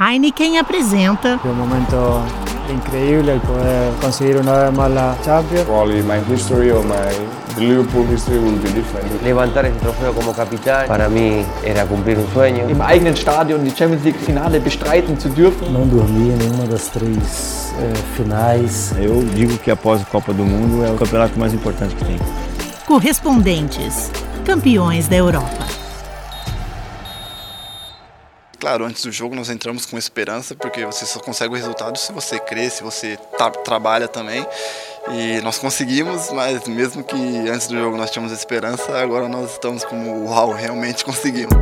Heineken apresenta. É um momento incrível poder conseguir uma vez mais a Champions. Probably my history or my the Liverpool history will be different. Levantar ese trofeo como capitán para mí era cumplir un sueño. Im eigenen Stadion die Champions League Finale bestreiten zu dürfen. Não dormi em nenhuma das três eh, finais. Eu digo que após a Copa do Mundo é o campeonato mais importante que tem. Correspondentes, campeões da Europa. Claro, antes do jogo nós entramos com esperança, porque você só consegue o resultado se você crê, se você tá, trabalha também. E nós conseguimos, mas mesmo que antes do jogo nós tínhamos esperança, agora nós estamos como, uau, realmente conseguimos.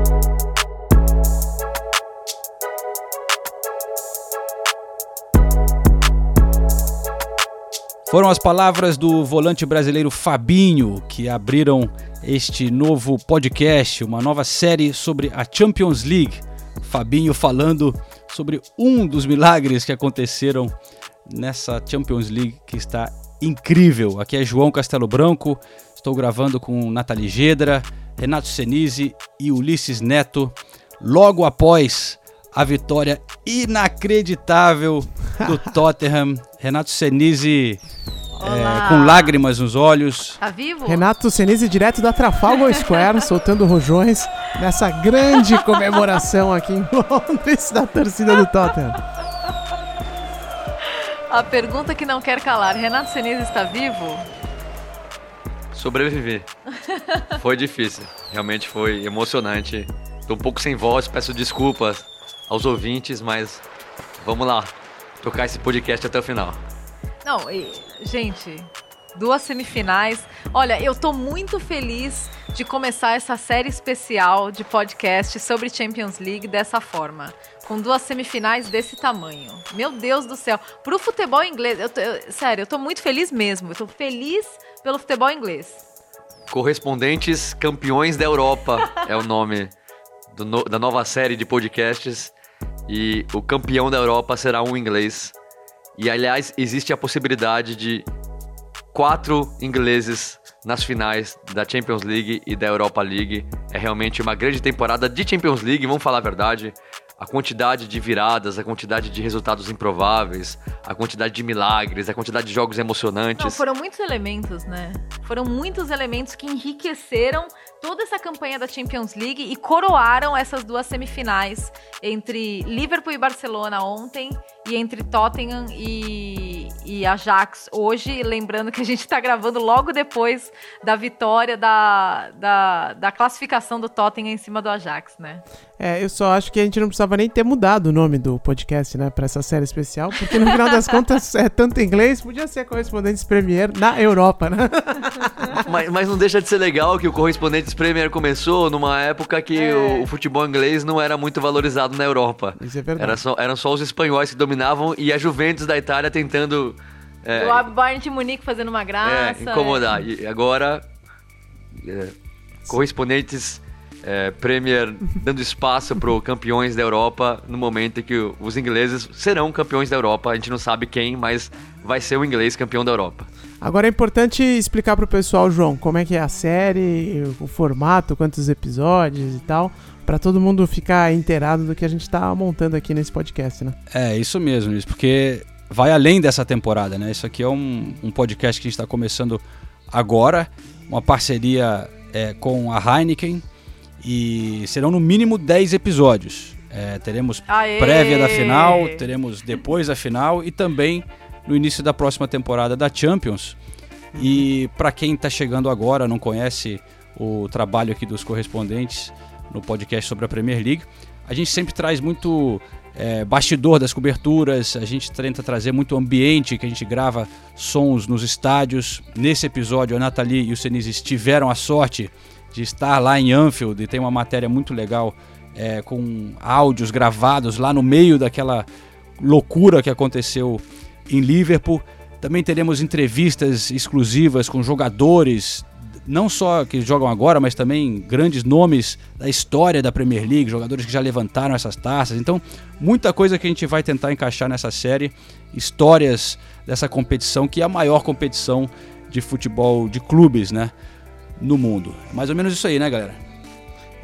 Foram as palavras do volante brasileiro Fabinho que abriram este novo podcast, uma nova série sobre a Champions League. Fabinho falando sobre um dos milagres que aconteceram nessa Champions League que está incrível. Aqui é João Castelo Branco, estou gravando com Nathalie Gedra, Renato Senise e Ulisses Neto, logo após a vitória inacreditável do Tottenham. Renato Senise é, com lágrimas nos olhos. Tá vivo? Renato Senise direto da Trafalgar Square, soltando rojões nessa grande comemoração aqui em Londres da torcida do Tottenham. A pergunta que não quer calar: Renato Senise está vivo? Sobreviver. foi difícil. Realmente foi emocionante. Tô um pouco sem voz, peço desculpas aos ouvintes, mas vamos lá tocar esse podcast até o final. Não, e, gente, duas semifinais. Olha, eu tô muito feliz de começar essa série especial de podcast sobre Champions League dessa forma. Com duas semifinais desse tamanho. Meu Deus do céu. Pro futebol inglês, eu tô, eu, sério, eu tô muito feliz mesmo. Eu tô feliz pelo futebol inglês. Correspondentes Campeões da Europa é o nome no, da nova série de podcasts. E o campeão da Europa será um inglês. E aliás, existe a possibilidade de quatro ingleses nas finais da Champions League e da Europa League. É realmente uma grande temporada de Champions League, vamos falar a verdade a quantidade de viradas, a quantidade de resultados improváveis, a quantidade de milagres, a quantidade de jogos emocionantes. Não, foram muitos elementos, né? Foram muitos elementos que enriqueceram toda essa campanha da Champions League e coroaram essas duas semifinais entre Liverpool e Barcelona ontem e entre Tottenham e, e Ajax hoje. Lembrando que a gente está gravando logo depois da vitória da, da, da classificação do Tottenham em cima do Ajax, né? É, eu só acho que a gente não precisava nem ter mudado o nome do podcast, né, para essa série especial, porque no final das contas é tanto inglês, podia ser Correspondentes Premier na Europa, né? mas, mas não deixa de ser legal que o Correspondentes Premier começou numa época que é. o, o, futebol inglês não era muito valorizado na Europa. Isso é verdade. Era só, eram só os espanhóis que dominavam e a Juventus da Itália tentando. É, o Bayern de Munique fazendo uma graça. É, incomodar. É. E agora. É, correspondentes é, Premier dando espaço para campeões da Europa no momento em que os ingleses serão campeões da Europa. A gente não sabe quem, mas vai ser o inglês campeão da Europa. Agora é importante explicar para o pessoal, João, como é que é a série, o formato, quantos episódios e tal, para todo mundo ficar inteirado do que a gente está montando aqui nesse podcast, né? É, isso mesmo, isso, porque vai além dessa temporada, né? Isso aqui é um, um podcast que a gente está começando agora, uma parceria é, com a Heineken, e serão no mínimo 10 episódios. É, teremos Aê! prévia da final, teremos depois da final e também no início da próxima temporada da Champions. E para quem está chegando agora, não conhece o trabalho aqui dos correspondentes no podcast sobre a Premier League, a gente sempre traz muito é, bastidor das coberturas, a gente tenta trazer muito ambiente, que a gente grava sons nos estádios. Nesse episódio, a Nathalie e o Senise tiveram a sorte de estar lá em Anfield e tem uma matéria muito legal é, com áudios gravados lá no meio daquela loucura que aconteceu em Liverpool. Também teremos entrevistas exclusivas com jogadores, não só que jogam agora, mas também grandes nomes da história da Premier League, jogadores que já levantaram essas taças. Então, muita coisa que a gente vai tentar encaixar nessa série, histórias dessa competição, que é a maior competição de futebol de clubes, né? no mundo. Mais ou menos isso aí, né, galera?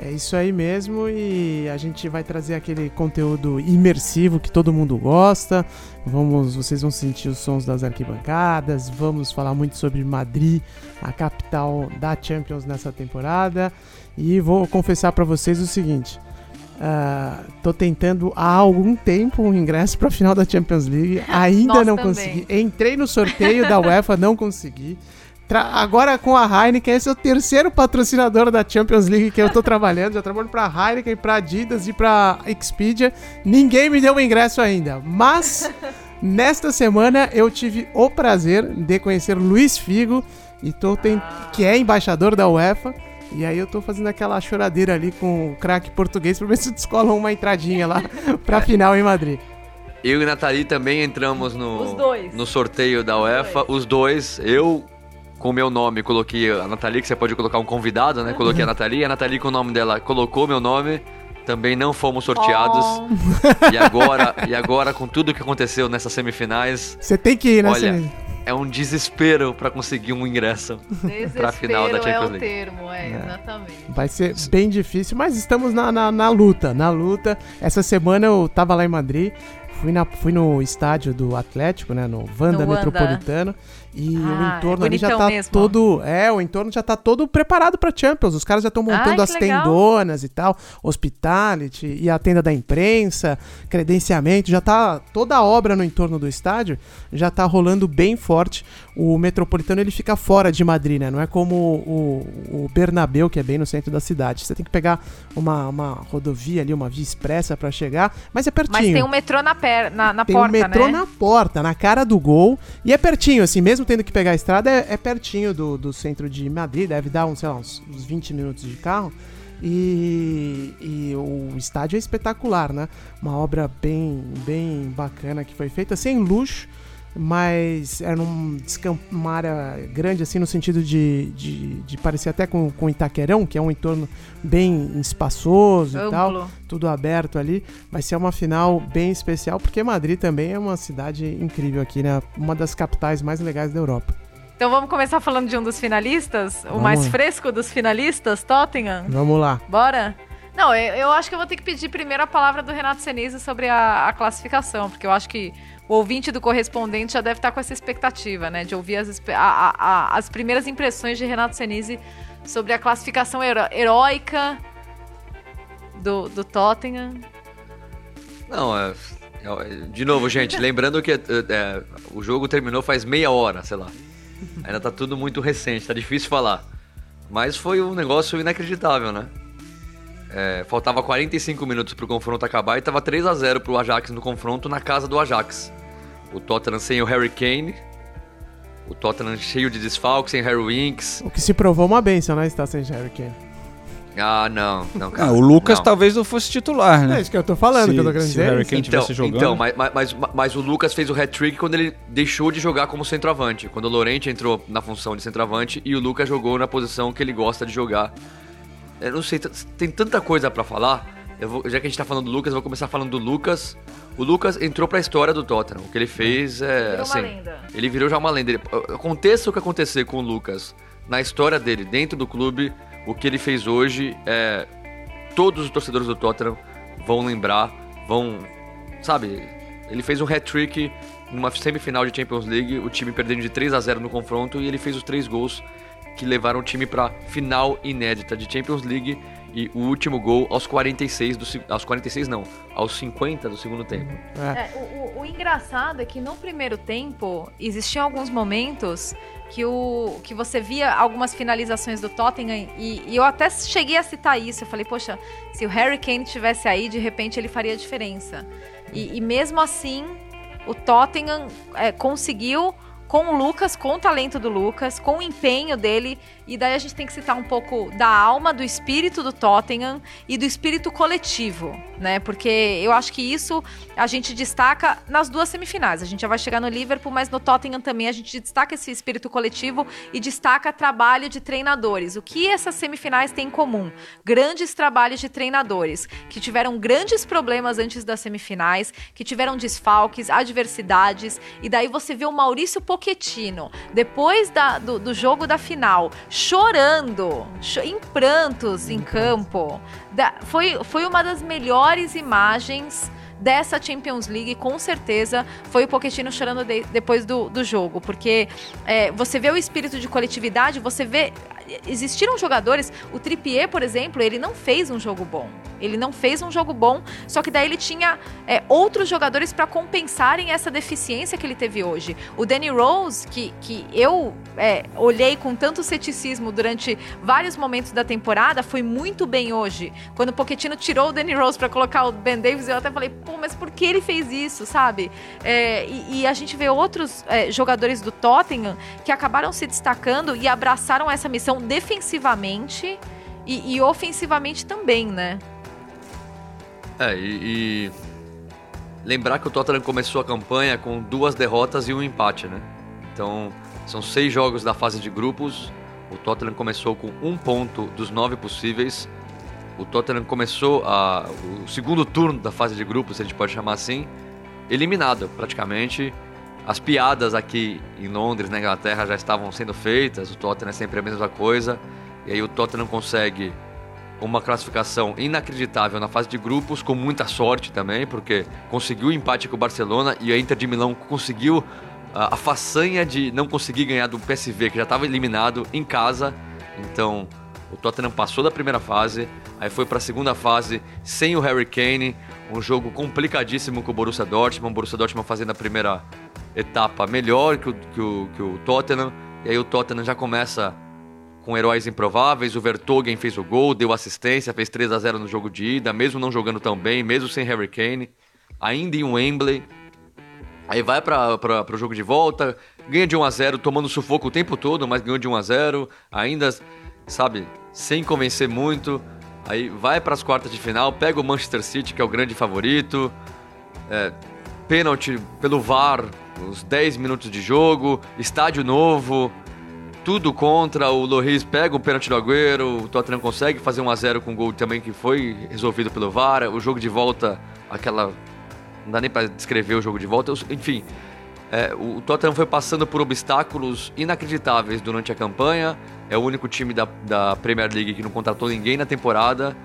É isso aí mesmo e a gente vai trazer aquele conteúdo imersivo que todo mundo gosta. Vamos, vocês vão sentir os sons das arquibancadas. Vamos falar muito sobre Madrid, a capital da Champions nessa temporada. E vou confessar para vocês o seguinte: uh, tô tentando há algum tempo um ingresso para a final da Champions League, ainda Nós não também. consegui. Entrei no sorteio da UEFA, não consegui. Tra- agora com a Heineken, esse é o terceiro patrocinador da Champions League que eu tô trabalhando. Já trabalho pra Heineken, pra Adidas e pra Expedia. Ninguém me deu o ingresso ainda. Mas nesta semana eu tive o prazer de conhecer Luiz Figo, e tô ten- que é embaixador da UEFA. E aí eu tô fazendo aquela choradeira ali com o craque português pra ver se descolam uma entradinha lá pra final em Madrid. Eu e Nathalie também entramos no, Os dois. no sorteio da UEFA. Os dois. Eu, com o meu nome, coloquei a Nathalie, que você pode colocar um convidado, né? Coloquei a Nathalie. A Nathalie, com o nome dela, colocou meu nome. Também não fomos sorteados. Oh. E agora, e agora, com tudo que aconteceu nessas semifinais, Você tem que ir, né, olha, é um desespero pra conseguir um ingresso pra final da Desespero é Champions o League. termo, é, exatamente. Vai ser bem difícil, mas estamos na, na, na luta, na luta. Essa semana eu tava lá em Madrid, fui, na, fui no estádio do Atlético, né, no Wanda No Wanda. E Ah, o entorno é ali já tá mesmo. todo, é, o entorno já tá todo preparado pra Champions. Os caras já estão montando Ai, as que legal. tendonas e tal, hospitality e a tenda da imprensa, credenciamento, já tá toda a obra no entorno do estádio, já tá rolando bem forte. O Metropolitano ele fica fora de Madrid, né? Não é como o, o Bernabéu, que é bem no centro da cidade. Você tem que pegar uma, uma rodovia ali, uma via expressa pra chegar, mas é pertinho. Mas tem um metrô na, per... na, na Tem porta, um metrô né? na porta, na cara do gol. E é pertinho, assim, mesmo tendo que pegar a estrada, é, é pertinho do, do centro de Madrid. Deve dar, uns, sei lá, uns, uns 20 minutos de carro. E, e o estádio é espetacular, né? Uma obra bem, bem bacana que foi feita, sem luxo, mas era descam- uma área grande, assim, no sentido de, de, de parecer até com, com Itaquerão, que é um entorno bem espaçoso e tal Amplo. tudo aberto ali. Vai ser uma final bem especial, porque Madrid também é uma cidade incrível aqui, né? Uma das capitais mais legais da Europa. Então vamos começar falando de um dos finalistas, o Vamos mais lá. fresco dos finalistas, Tottenham. Vamos lá. Bora? Não, eu, eu acho que eu vou ter que pedir primeiro a palavra do Renato Senise sobre a, a classificação, porque eu acho que o ouvinte do correspondente já deve estar com essa expectativa, né? De ouvir as, a- a- as primeiras impressões de Renato Senise sobre a classificação heróica do, do Tottenham. Não, é, é- De novo, gente, lembrando que é, o jogo terminou faz meia hora, sei lá. Ainda tá tudo muito recente, tá difícil falar. Mas foi um negócio inacreditável, né? É, faltava 45 minutos pro confronto acabar e tava 3 a 0 pro Ajax no confronto na casa do Ajax. O Tottenham sem o Harry Kane. O Tottenham cheio de desfalques, sem Harry Winks. O que se provou uma benção, né? Estar sem Harry Kane. Ah, não, não, cara. Ah, o Lucas não. talvez não fosse titular, né? É isso que eu tô falando, Se- que eu tô querendo se dizer. o Harry. Kane Então, tivesse jogando. então mas, mas, mas, mas o Lucas fez o hat-trick quando ele deixou de jogar como centroavante. Quando o Lorente entrou na função de centroavante e o Lucas jogou na posição que ele gosta de jogar. Eu não sei, tem tanta coisa pra falar. Eu vou- já que a gente tá falando do Lucas, eu vou começar falando do Lucas. O Lucas entrou pra história do Tottenham. O que ele fez é. Virou uma assim, lenda. Ele virou já uma lenda. Ele- aconteça o que acontecer com o Lucas na história dele, dentro do clube, o que ele fez hoje é. Todos os torcedores do Tottenham vão lembrar, vão. Sabe? Ele fez um hat-trick numa semifinal de Champions League, o time perdendo de 3 a 0 no confronto e ele fez os três gols que levaram o time pra final inédita de Champions League e o último gol aos 46 do aos 46 não, aos 50 do segundo tempo. É, o, o- o engraçado é que no primeiro tempo existiam alguns momentos que, o, que você via algumas finalizações do Tottenham e, e eu até cheguei a citar isso. Eu falei, poxa, se o Harry Kane tivesse aí, de repente ele faria diferença. E, e mesmo assim, o Tottenham é, conseguiu com o Lucas, com o talento do Lucas, com o empenho dele. E daí a gente tem que citar um pouco da alma, do espírito do Tottenham e do espírito coletivo, né? Porque eu acho que isso a gente destaca nas duas semifinais. A gente já vai chegar no Liverpool, mas no Tottenham também a gente destaca esse espírito coletivo e destaca trabalho de treinadores. O que essas semifinais têm em comum? Grandes trabalhos de treinadores que tiveram grandes problemas antes das semifinais, que tiveram desfalques, adversidades, e daí você vê o Maurício Pochettino, depois da- do, do jogo da final, chorando, cho em prantos em campo. Da, foi, foi uma das melhores imagens dessa Champions League, com certeza, foi o Pochettino chorando de, depois do, do jogo, porque é, você vê o espírito de coletividade, você vê existiram jogadores, o Trippier, por exemplo, ele não fez um jogo bom. Ele não fez um jogo bom, só que daí ele tinha é, outros jogadores para compensarem essa deficiência que ele teve hoje. O Danny Rose, que, que eu é, olhei com tanto ceticismo durante vários momentos da temporada, foi muito bem hoje. Quando o Pochettino tirou o Danny Rose para colocar o Ben Davis, eu até falei, pô, mas por que ele fez isso, sabe? É, e, e, a gente vê outros é, jogadores do Tottenham que acabaram se destacando e abraçaram essa missão defensivamente e, e ofensivamente também, né? É, e, e, lembrar que o Tottenham começou a campanha com duas derrotas e um empate, né? Então, são seis jogos da fase de grupos. O Tottenham começou com um ponto dos nove possíveis. O Tottenham começou a, o segundo turno da fase de grupos, se a gente pode chamar assim, eliminado praticamente. As piadas aqui em Londres, na Inglaterra, já estavam sendo feitas. O Tottenham é sempre a mesma coisa. E aí o Tottenham consegue uma classificação inacreditável na fase de grupos, com muita sorte também, porque conseguiu o empate com o Barcelona e a Inter de Milão conseguiu a, a façanha de não conseguir ganhar do PSV, que já estava eliminado em casa. Então, o Tottenham passou da primeira fase, aí foi para a segunda fase sem o Harry Kane, um jogo complicadíssimo com o Borussia Dortmund, o Borussia Dortmund fazendo a primeira etapa melhor que o, que o, que o Tottenham. E aí o Tottenham já começa com heróis improváveis. O Vertogen fez o gol, deu assistência, fez 3 a 0 no jogo de ida, mesmo não jogando tão bem, mesmo sem Harry Kane. Ainda em Wembley. Aí vai para o jogo de volta, ganha de 1 a 0 tomando sufoco o tempo todo, mas ganhou de 1 a 0 ainda, sabe, sem convencer muito. Aí vai para as quartas de final, pega o Manchester City, que é o grande favorito. É, pênalti pelo VAR uns 10 minutos de jogo, estádio novo, tudo contra. O Loris pega o pênalti do Agüero, o Tottenham consegue fazer 1 a 0 com um gol também que foi resolvido pelo VAR. O jogo de volta, aquela. Não dá nem para descrever o jogo de volta. Enfim, é, o Tottenham foi passando por obstáculos inacreditáveis durante a campanha. É o único time da, da Premier League que não contratou ninguém na temporada.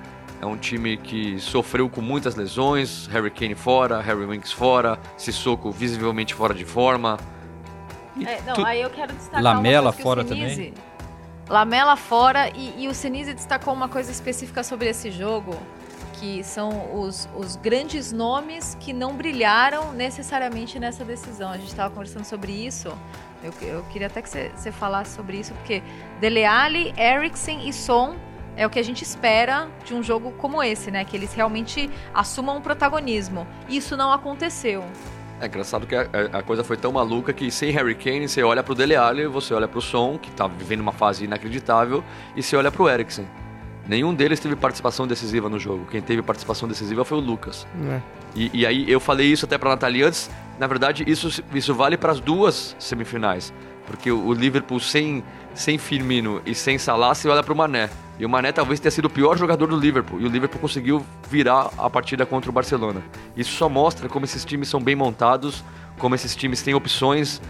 É um time que sofreu com muitas lesões, Harry Kane fora, Harry Winks fora, Sissoko visivelmente fora de forma. É, não, tu... aí eu quero destacar Lamela fora Senise, também. Lamela fora e, e o Senise destacou uma coisa específica sobre esse jogo, que são os, os grandes nomes que não brilharam necessariamente nessa decisão. A gente estava conversando sobre isso. Eu, eu queria até que você falasse sobre isso, porque Dele Alli, Eriksen e Son é o que a gente espera de um jogo como esse, né? Que eles realmente assumam um protagonismo. Isso não aconteceu. É engraçado que a, a, coisa foi tão maluca que sem Harry Kane, você olha pro Dele Alli, você olha pro Son, que tá vivendo uma fase inacreditável, e você olha pro Eriksen. Nenhum deles teve participação decisiva no jogo. Quem teve participação decisiva foi o Lucas. É. E, e, aí eu falei isso até pra Nathalie antes. Na verdade, isso, isso vale para as duas semifinais. Porque o, o Liverpool sem, sem Firmino e sem Salah, você olha pro Mané. E o Mané talvez tenha sido o pior jogador do Liverpool. E o Liverpool conseguiu virar a partida contra o Barcelona. Isso só mostra como esses times são bem montados, como esses times têm opções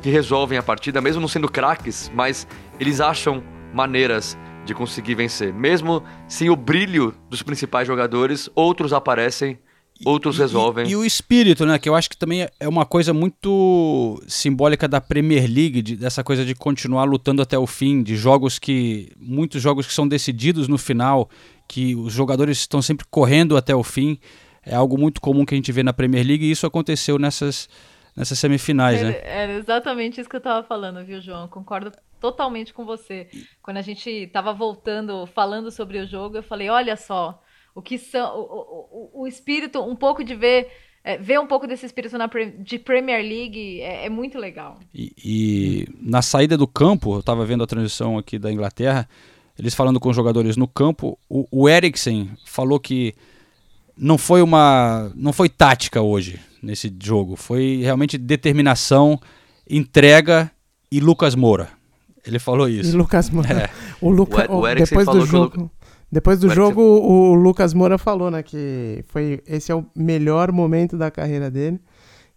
que resolvem a partida, mesmo não sendo craques, mas eles acham maneiras de conseguir vencer. Mesmo sem o brilho dos principais jogadores, outros aparecem outros resolvem. E, e, o espírito, né? Que eu acho que também é uma coisa muito simbólica da Premier League, de, dessa coisa de continuar lutando até o fim, de jogos que. Muitos jogos que são decididos no final, que os jogadores estão sempre correndo até o fim. É algo muito comum que a gente vê na Premier League e isso aconteceu nessas, nessas semifinais, era, né? Era exatamente isso que eu estava falando, viu, João? Concordo totalmente com você. Quando a gente estava voltando, falando sobre o jogo, eu falei: olha só o que são o, o, o espírito, um pouco de ver é, ver um pouco desse espírito na, de Premier League é, é muito legal. E, e, na saída do campo, eu estava vendo a transição aqui da Inglaterra, eles falando com os jogadores no campo, o, o Eriksen falou que não foi uma não foi tática hoje nesse jogo, foi realmente determinação, entrega e Lucas Moura. Ele falou isso. E Lucas Moura. É. O, Luca, o, o depois do jogo. Depois do jogo, o Lucas Moura falou, né, que foi esse é o melhor momento da carreira dele,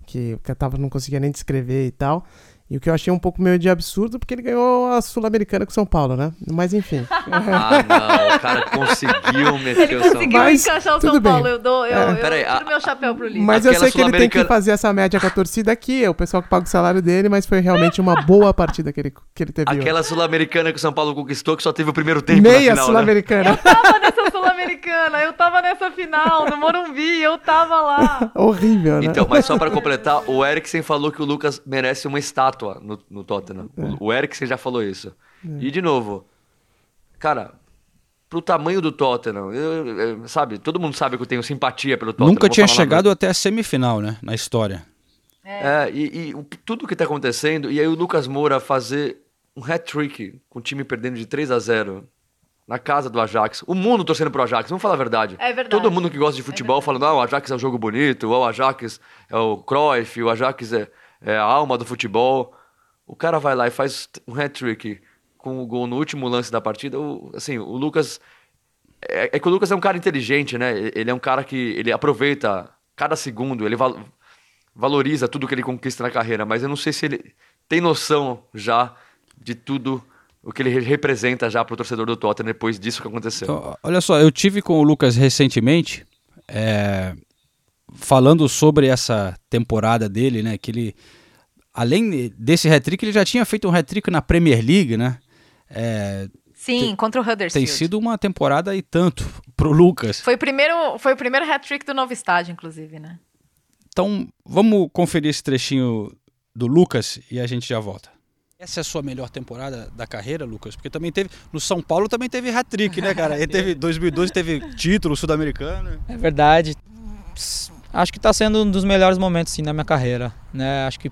que eu tava não conseguia nem descrever e tal. E o que eu achei um pouco meio de absurdo, porque ele ganhou a Sul-Americana com São Paulo, né? Mas enfim. Ah, não, o cara conseguiu meter Ele o São conseguiu Paulo. encaixar o São tudo bem. Paulo. Eu, dou, eu, É. eu Peraí, tiro a- meu chapéu pro Lille. Mas eu sei que ele tem que fazer essa média com a torcida aqui, é o pessoal que paga o salário dele, mas foi realmente uma boa partida que ele, que ele teve. Aquela sul-americana que o São Paulo conquistou, que só teve o primeiro tempo Meia final, né? Sul-Americana. tava nessa Sul-Americana, eu tava nessa final, no Morumbi, eu tava lá. Horrível, né? Então, mas só pra completar, o Eriksen falou que o Lucas merece uma estátua no, no Tottenham. O, o Eriksen já falou isso. E de novo, cara, pro tamanho do Tottenham, eu- eu- sabe, todo mundo sabe que eu tenho simpatia pelo Tottenham. Nunca tinha chegado até a semifinal, né? Na história. É, e, e o- tudo que tá acontecendo, e aí o Lucas Moura fazer um hat-trick com o time perdendo de 3 a 0 na casa do Ajax. O mundo torcendo pro Ajax, vamos falar a verdade. É verdade. Todo mundo que gosta de futebol falando, ah, o Ajax é um jogo bonito, ou o Ajax é o Cruyff, o Ajax é, é a alma do futebol. O cara vai lá e faz um hat-trick com o gol no último lance da partida. O, assim, o Lucas... É, é que o Lucas é um cara inteligente, né? Ele é um cara que ele aproveita cada segundo, ele val- valoriza tudo que ele conquista na carreira, mas eu não sei se ele tem noção já de tudo o que ele re- representa já pro torcedor do Tottenham depois disso que aconteceu. Então, olha só, eu tive com o Lucas recentemente, é, falando sobre essa temporada dele, né? Que ele, além desse hat-trick, ele já tinha feito um hat-trick na Premier League, né? É, Sim, contra o Huddersfield. tem sido uma temporada e tanto pro Lucas. Foi o primeiro, foi o primeiro hat-trick do novo estádio, inclusive, né? Então, vamos conferir esse trechinho do Lucas e a gente já volta. Essa é a sua melhor temporada da carreira, Lucas? Porque também teve. No São Paulo também teve hat-trick, né, cara? Ele teve 2012 teve título sul-americano. É verdade. Acho que está sendo um dos melhores momentos sim, na minha carreira. Né? Acho que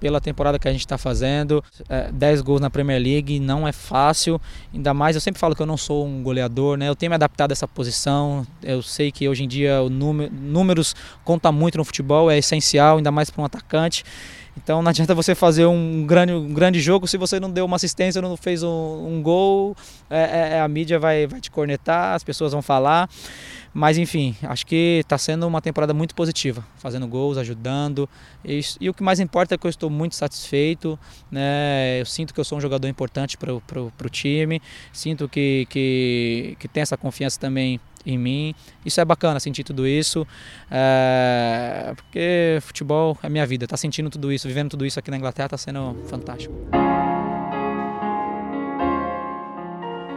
pela temporada que a gente está fazendo, é, 10 gols na Premier League não é fácil. Ainda mais, eu sempre falo que eu não sou um goleador, né? Eu tenho me adaptado a essa posição. Eu sei que hoje em dia o número, números conta muito no futebol, é essencial, ainda mais para um atacante. Então não adianta você fazer um grande, um grande jogo se você não deu uma assistência, não fez um, um gol, é, é, a mídia vai, vai te cornetar, as pessoas vão falar. Mas enfim, acho que está sendo uma temporada muito positiva, fazendo gols, ajudando. E, e o que mais importa é que eu estou muito satisfeito. Né? Eu sinto que eu sou um jogador importante para o time, sinto que, que, que tem essa confiança também em mim. Isso é bacana, sentir tudo isso, é, porque futebol é minha vida. Tá sentindo tudo isso, vivendo tudo isso aqui na Inglaterra, tá sendo fantástico.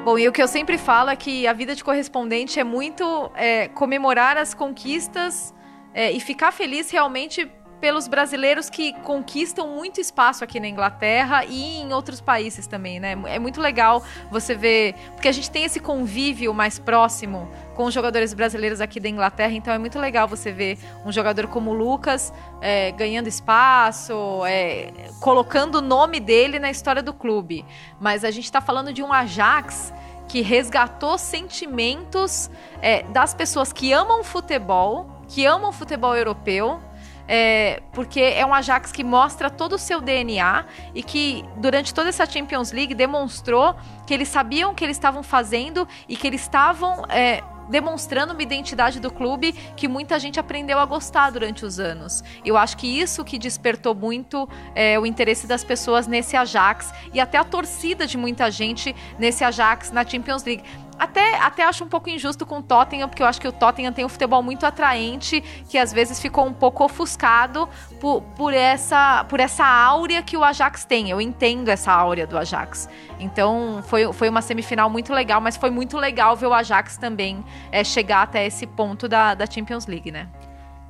Bom, e o que eu sempre falo é que a vida de correspondente é muito é, comemorar as conquistas é, e ficar feliz realmente pelos brasileiros que conquistam muito espaço aqui na Inglaterra e em outros países também, né? É muito legal você ver, porque a gente tem esse convívio mais próximo com os jogadores brasileiros aqui da Inglaterra, então é muito legal você ver um jogador como o Lucas é, ganhando espaço, é, colocando o nome dele na história do clube. Mas a gente está falando de um Ajax que resgatou sentimentos é, das pessoas que amam futebol, que amam futebol europeu, é, porque é um Ajax que mostra todo o seu DNA e que durante toda essa Champions League demonstrou que eles sabiam o que eles estavam fazendo e que eles estavam é, demonstrando uma identidade do clube que muita gente aprendeu a gostar durante os anos. Eu acho que isso que despertou muito é, o interesse das pessoas nesse Ajax e até a torcida de muita gente nesse Ajax na Champions League. Até, até acho um pouco injusto com o Tottenham, porque eu acho que o Tottenham tem um futebol muito atraente, que às vezes ficou um pouco ofuscado por, por, essa, por essa áurea que o Ajax tem. Eu entendo essa áurea do Ajax. Então foi, foi uma semifinal muito legal, mas foi muito legal ver o Ajax também é, chegar até esse ponto da, da Champions League, né?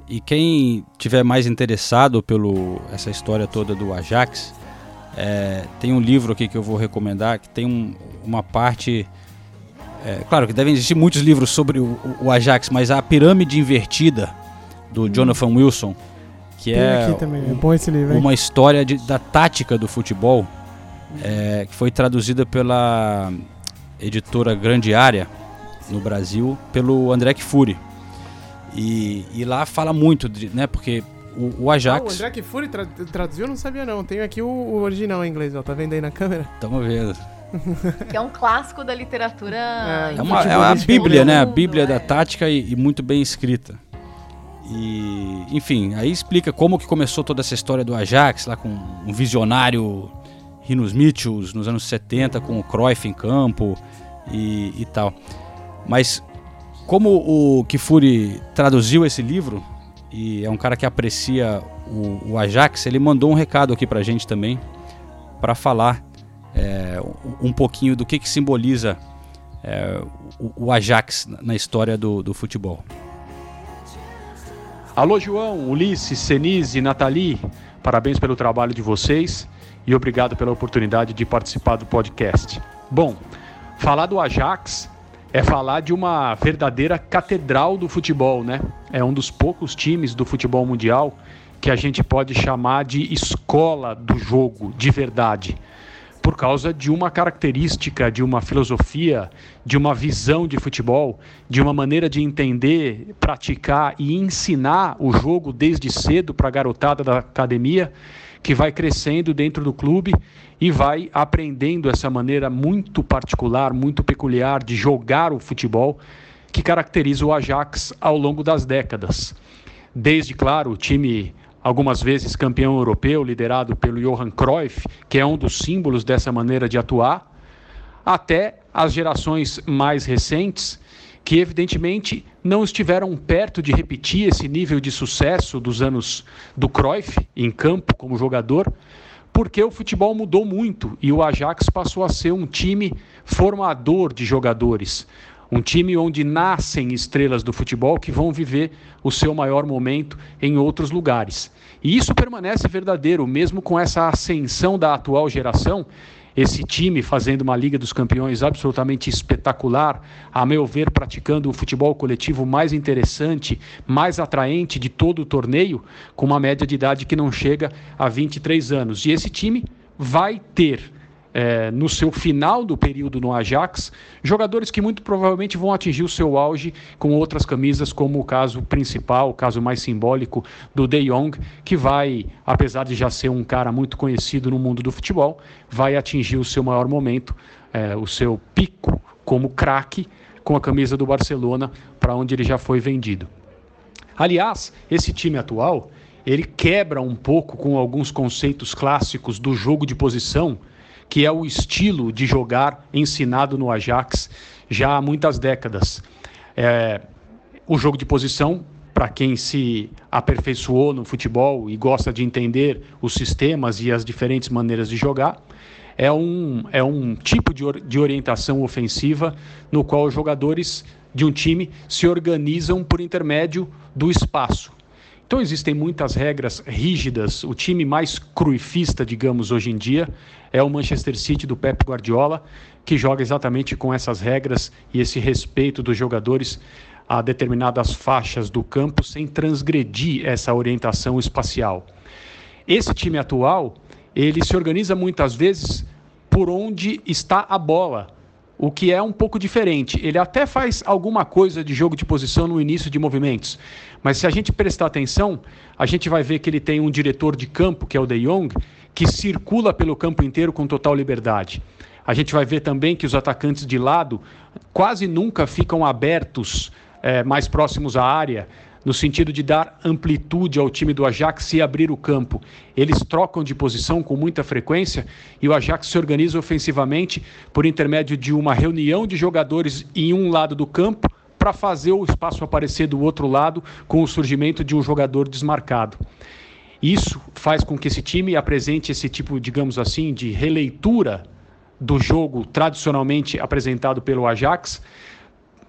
E quem tiver mais interessado pelo essa história toda do Ajax, é, tem um livro aqui que eu vou recomendar que tem um, uma parte. É, claro que devem existir muitos livros sobre o, o Ajax, mas a pirâmide invertida do Jonathan Wilson, que Tem é, é bom esse livro, uma história de- da tática do futebol, é, que foi traduzida pela editora Grande Área no Brasil, pelo André Kfouri. E, e lá fala muito, de, né? Porque o, o Ah, o Ajax. André Kfouri tra traduziu, eu não sabia não. Tenho aqui o, o original em inglês, ó. Tá vendo aí na câmera? Estamos vendo. Que é um clássico da literatura. É uma, é uma bíblia, do né? A mundo, bíblia é. da tática e, e muito bem escrita. E, enfim, aí explica como que começou toda essa história do Ajax, lá com um visionário Rinos Mitchells nos anos 70, com o Cruyff em campo e, e tal. Mas como o Kifuri traduziu esse livro, e é um cara que aprecia o, o Ajax, ele mandou um recado aqui pra gente também, para falar é, um pouquinho do que, que simboliza é, o, o, Ajax na história do, do futebol. Alô, João, Ulisses, Senise, Nathalie, parabéns pelo trabalho de vocês e obrigado pela oportunidade de participar do podcast. Bom, falar do Ajax é falar de uma verdadeira catedral do futebol, né? É um dos poucos times do futebol mundial que a gente pode chamar de escola do jogo de verdade por causa de uma característica, de uma filosofia, de uma visão de futebol, de uma maneira de entender, praticar e ensinar o jogo desde cedo para a garotada da academia, que vai crescendo dentro do clube e vai aprendendo essa maneira muito particular, muito peculiar de jogar o futebol que caracteriza o Ajax ao longo das décadas. Desde, claro, o time algumas vezes campeão europeu, liderado pelo Johan Cruyff, que é um dos símbolos dessa maneira de atuar, até as gerações mais recentes, que evidentemente não estiveram perto de repetir esse nível de sucesso dos anos do Cruyff em campo como jogador, porque o futebol mudou muito e o Ajax passou a ser um time formador de jogadores, um time onde nascem estrelas do futebol que vão viver o seu maior momento em outros lugares. E isso permanece verdadeiro, mesmo com essa ascensão da atual geração. Esse time fazendo uma Liga dos Campeões absolutamente espetacular, a meu ver, praticando o futebol coletivo mais interessante, mais atraente de todo o torneio, com uma média de idade que não chega a 23 anos. E esse time vai ter é, no seu final do período no Ajax, jogadores que muito provavelmente vão atingir o seu auge com outras camisas, como o caso principal, o caso mais simbólico do De Jong, que vai, apesar de já ser um cara muito conhecido no mundo do futebol, vai atingir o seu maior momento, é, o seu pico como craque com a camisa do Barcelona, para onde ele já foi vendido. Aliás, esse time atual, ele quebra um pouco com alguns conceitos clássicos do jogo de posição, que é o estilo de jogar ensinado no Ajax já há muitas décadas. É, o jogo de posição, para quem se aperfeiçoou no futebol e gosta de entender os sistemas e as diferentes maneiras de jogar, é um, é um tipo de, de orientação ofensiva no qual os jogadores de um time se organizam por intermédio do espaço. Então existem muitas regras rígidas. O time mais cruifista, digamos, hoje em dia é o Manchester City do Pep Guardiola, que joga exatamente com essas regras e esse respeito dos jogadores a determinadas faixas do campo sem transgredir essa orientação espacial. Esse time atual, ele se organiza muitas vezes por onde está a bola o que é um pouco diferente. Ele até faz alguma coisa de jogo de posição no início de movimentos, mas se a gente prestar atenção, a gente vai ver que ele tem um diretor de campo, que é o De Jong, que circula pelo campo inteiro com total liberdade. A gente vai ver também que os atacantes de lado quase nunca ficam abertos é, mais próximos à área no sentido de dar amplitude ao time do Ajax e abrir o campo. Eles trocam de posição com muita frequência e o Ajax se organiza ofensivamente por intermédio de uma reunião de jogadores em um lado do campo para fazer o espaço aparecer do outro lado com o surgimento de um jogador desmarcado. Isso faz com que esse time apresente esse tipo, digamos assim, de releitura do jogo tradicionalmente apresentado pelo Ajax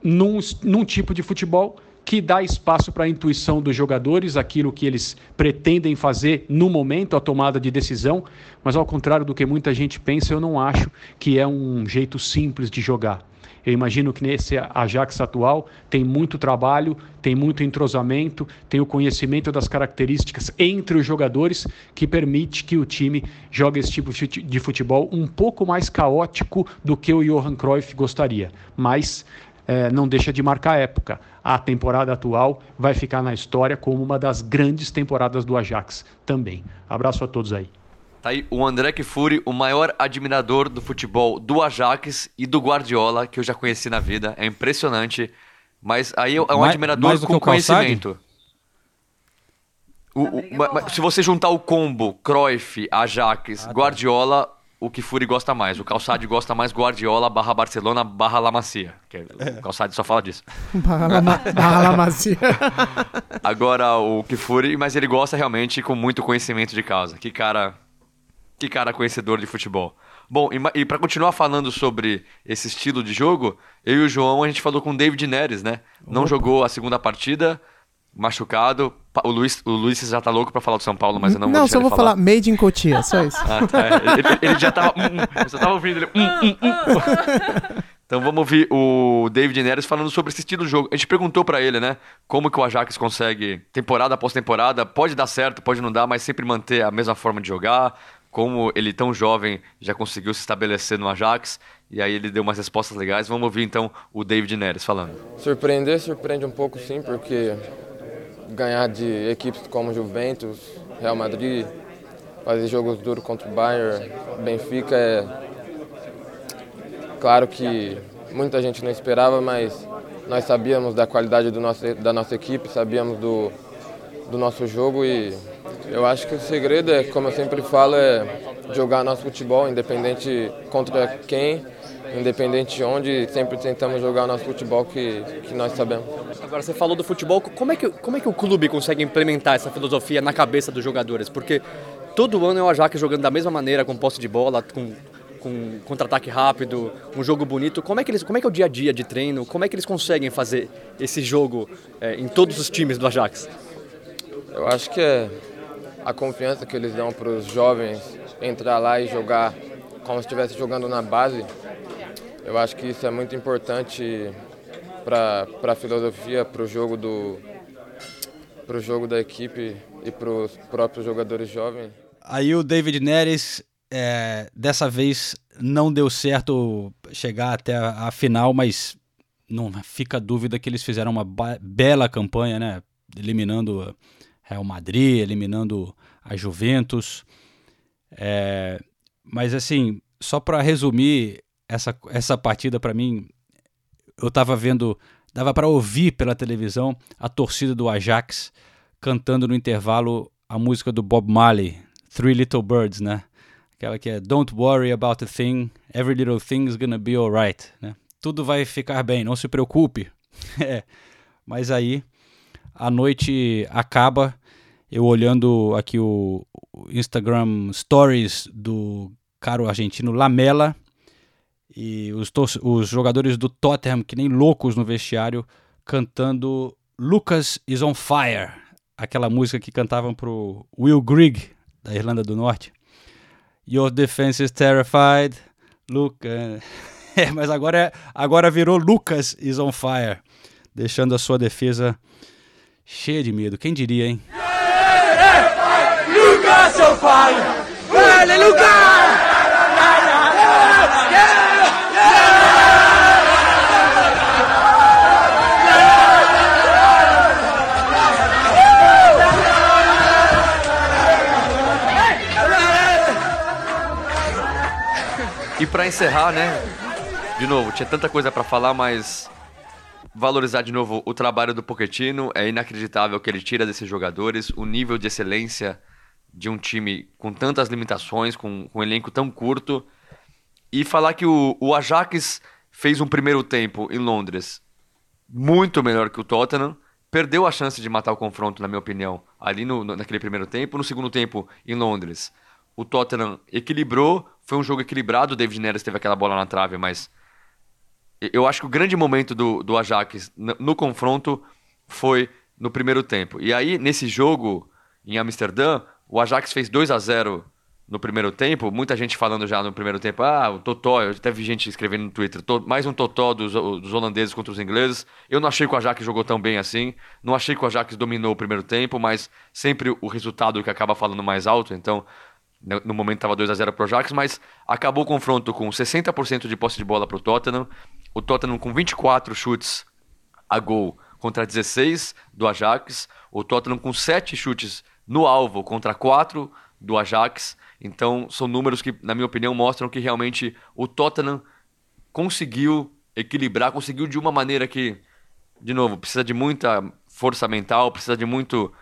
num, num tipo de futebol que dá espaço para a intuição dos jogadores, aquilo que eles pretendem fazer no momento, a tomada de decisão, mas ao contrário do que muita gente pensa, eu não acho que é um jeito simples de jogar. Eu imagino que nesse Ajax atual tem muito trabalho, tem muito entrosamento, tem o conhecimento das características entre os jogadores que permite que o time jogue esse tipo de futebol um pouco mais caótico do que o Johan Cruyff gostaria. Mas é, não deixa de marcar época. A temporada atual vai ficar na história como uma das grandes temporadas do Ajax também. Abraço a todos aí. Tá aí o André Kfouri, o maior admirador do futebol do Ajax e do Guardiola que eu já conheci na vida. É impressionante. Mas aí é um mais, admirador com conhecimento. O, o, ma- ma- se você juntar o combo Cruyff, Ajax, Guardiola, o que Fury gosta mais. O Calçade gosta mais Guardiola barra Barcelona barra La Macia. Que o Calçade só fala disso. Barra La- Barra La Macia. Agora o Kifuri, mas ele gosta realmente com muito conhecimento de causa. Que cara, que cara conhecedor de futebol. Bom, e, e para continuar falando sobre esse estilo de jogo, eu e o João a gente falou com o David Neres, né? Não Opa. jogou a segunda partida, machucado. O Luiz, o Luiz já tá louco pra falar do São Paulo, mas eu não, Não, vou só deixar vou ele falar Made in Cotia, só isso. Ah, tá. Ele, ele- ele já tava. hum, só tava ouvindo ele. hum, hum, hum. Então vamos ouvir o David Neres falando sobre esse estilo de jogo. A gente perguntou pra ele, né? Como que o Ajax consegue, temporada após temporada, pode dar certo, pode não dar, mas sempre manter a mesma forma de jogar. Como ele, tão jovem, já conseguiu se estabelecer no Ajax. E aí ele deu umas respostas legais. Vamos ouvir então o David Neres falando. Surpreender, surpreende um pouco sim, porque ganhar de equipes como Juventus, Real Madrid, fazer jogos duros contra o Bayern, Benfica é. Claro que muita gente não esperava, mas nós sabíamos da qualidade do nosso, da nossa equipe, sabíamos do, do nosso jogo e eu acho que o segredo é, como eu sempre falo, é jogar nosso futebol, independente contra quem, independente de onde, sempre tentamos jogar o nosso futebol que, que nós sabemos. Agora, você falou do futebol, como é, que, como é que o clube consegue implementar essa filosofia na cabeça dos jogadores? Porque todo ano é o Ajax jogando da mesma maneira, com posse de bola, com, com contra-ataque rápido, um jogo bonito. Como é, que eles, como é que é o dia a dia de treino? Como é que eles conseguem fazer esse jogo é, em todos os times do Ajax? Eu acho que é a confiança que eles dão para os jovens entrar lá e jogar como se estivesse jogando na base. Eu acho que isso é muito importante para a filosofia, para o jogo do pro jogo da equipe e para os próprios jogadores jovens. Aí o David Neres, é, dessa vez não deu certo chegar até a, a final, mas não fica dúvida que eles fizeram uma bela campanha, né? Eliminando Real Madrid, eliminando a Juventus. É, mas assim, só para resumir essa, essa partida para mim, eu tava vendo, dava para ouvir pela televisão a torcida do Ajax cantando no intervalo a música do Bob Marley, Three Little Birds, né? Aquela que é Don't worry about a thing, every little thing's gonna be alright, né? Tudo vai ficar bem, não se preocupe. É, Mas aí a noite acaba, eu olhando aqui o Instagram Stories do caro argentino Lamela e os, os jogadores do Tottenham, que nem loucos no vestiário, cantando Lucas is on fire, aquela música que cantavam pro Will Grigg, da Irlanda do Norte. Your defense is terrified, Lucas. É, mas agora, é- agora virou Lucas is on fire, deixando a sua defesa cheia de medo. Quem diria, hein? Lucas Lucas! E pra encerrar, né? De novo, tinha tanta coisa pra falar, mas valorizar de novo o trabalho do Pochettino é inacreditável que ele tira desses jogadores, o nível de excelência de um time com tantas limitações, com, com um elenco tão curto. E falar que o, o Ajax fez um primeiro tempo em Londres muito melhor que o Tottenham. Perdeu a chance de matar o confronto, na minha opinião, ali no, naquele primeiro tempo. No segundo tempo, em Londres, o Tottenham equilibrou. Foi um jogo equilibrado. O David Neres teve aquela bola na trave, mas eu acho que o grande momento do, do Ajax no, no confronto foi no primeiro tempo. E aí, nesse jogo em Amsterdã, o Ajax fez 2 a 0 no primeiro tempo. Muita gente falando já no primeiro tempo, ah, o Totó, eu até vi gente escrevendo no Twitter, "To- mais um Totó dos, dos holandeses contra os ingleses. Eu não achei que o Ajax jogou tão bem assim. Não achei que o Ajax dominou o primeiro tempo, mas sempre o resultado que acaba falando mais alto. Então, no no momento estava 2 a 0 para o Ajax, mas acabou o confronto com 60% de posse de bola para o Tottenham. O Tottenham com 24 chutes a gol contra 16 do Ajax. O Tottenham com 7 chutes no alvo contra 4 do Ajax. Então, são números que, na minha opinião, mostram que realmente o Tottenham conseguiu equilibrar, conseguiu de uma maneira que, de novo, precisa de muita força mental, precisa de muito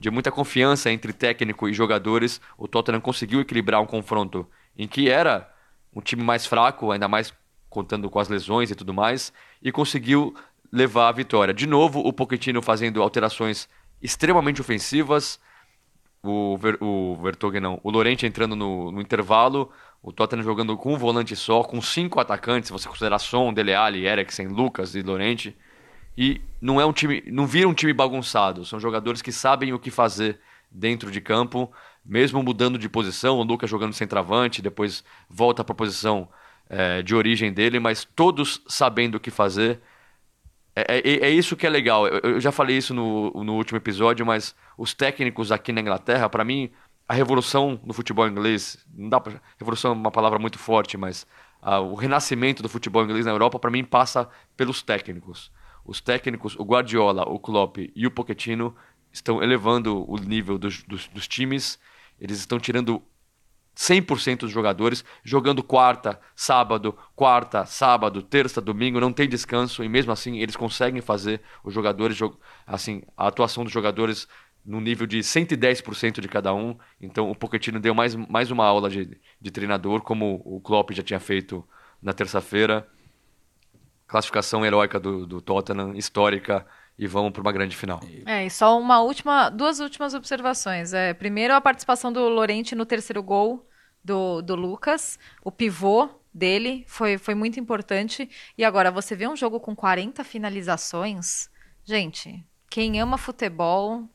de muita confiança entre técnico e jogadores, o Tottenham conseguiu equilibrar um confronto em que era um time mais fraco, ainda mais contando com as lesões e tudo mais, e conseguiu levar a vitória. De novo, o Pochettino fazendo alterações extremamente ofensivas, o, Ver, o Vertonghen não, o Lorente entrando no, no, intervalo, o Tottenham jogando com um volante só, com cinco atacantes, se você considerar Son, Dele Alli, Eriksen, Lucas e Lorente, e não é um time, não vira um time bagunçado, são jogadores que sabem o que fazer dentro de campo, mesmo mudando de posição, o Lucas jogando centroavante, depois volta para a posição é, de origem dele, mas todos sabendo o que fazer. É, é, é isso que é legal. Eu, eu, já falei isso no, no último episódio, mas os técnicos aqui na Inglaterra, para mim, a revolução no futebol inglês, não dá pra, revolução é uma palavra muito forte, mas o renascimento do futebol inglês na Europa, para mim, passa pelos técnicos. Os técnicos, o Guardiola, o Klopp e o Pochettino estão elevando o nível dos, dos, dos times, eles estão tirando 100% dos jogadores jogando quarta, sábado, quarta, sábado, terça, domingo, não tem descanso e mesmo assim eles conseguem fazer os jogadores, assim, a atuação dos jogadores no nível de 110% de cada um. Então o Pochettino deu mais, mais uma aula de, de treinador, como o Klopp já tinha feito na terça-feira. Classificação heróica do, do Tottenham, histórica, e vamos para uma grande final. É, e só uma última, duas últimas observações. É, primeiro, a participação do Lorente no terceiro gol do, do Lucas, o pivô dele foi, foi muito importante. E agora, você vê um jogo com 40 finalizações, gente, quem ama futebol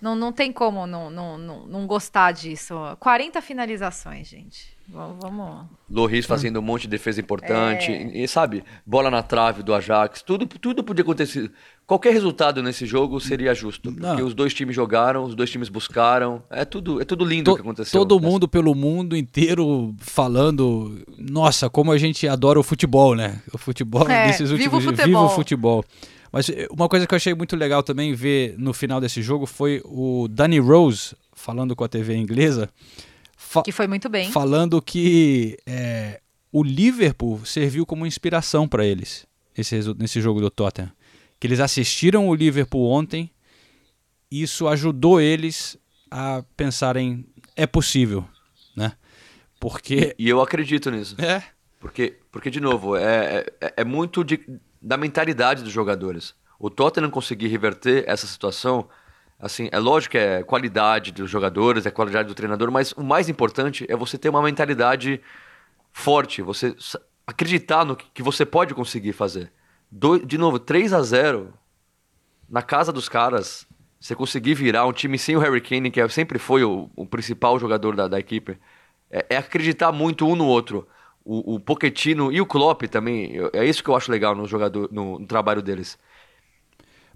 não, não tem como não, não, não, não gostar disso. 40 finalizações, gente. Vamos. Loris fazendo um monte de defesa importante. É... E, sabe, bola na trave do Ajax. Tudo, tudo podia acontecer. Qualquer resultado nesse jogo seria justo. Porque Não. os dois times jogaram, os dois times buscaram. É tudo, é tudo lindo o que aconteceu. Todo mundo pelo mundo inteiro falando. Nossa, como a gente adora o futebol, né? O futebol é, desses últimos dias. Viva o futebol. Mas eh, uma coisa que eu achei muito legal também ver no final desse jogo foi o Danny Rose falando com a TV inglesa. Que foi muito bem. Falando que é, o Liverpool serviu como inspiração para eles nesse, nesse jogo do Tottenham. Que eles assistiram o Liverpool ontem e isso ajudou eles a pensarem é possível, né? Porque e, e eu acredito nisso. É. Porque, porque de novo, é, é, é muito de, da mentalidade dos jogadores. O Tottenham conseguir reverter essa situação, assim, é lógico que é qualidade dos jogadores, é qualidade do treinador, mas o mais importante é você ter uma mentalidade forte, você acreditar no que você pode conseguir fazer. Do, de novo, 3 a 0 na casa dos caras, você conseguir virar um time sem o Harry Kane, que é, sempre foi o, o principal jogador da, da equipe, é, é acreditar muito um no outro o, o Pochettino e o Klopp também, é isso que eu acho legal no jogador, no, no trabalho deles.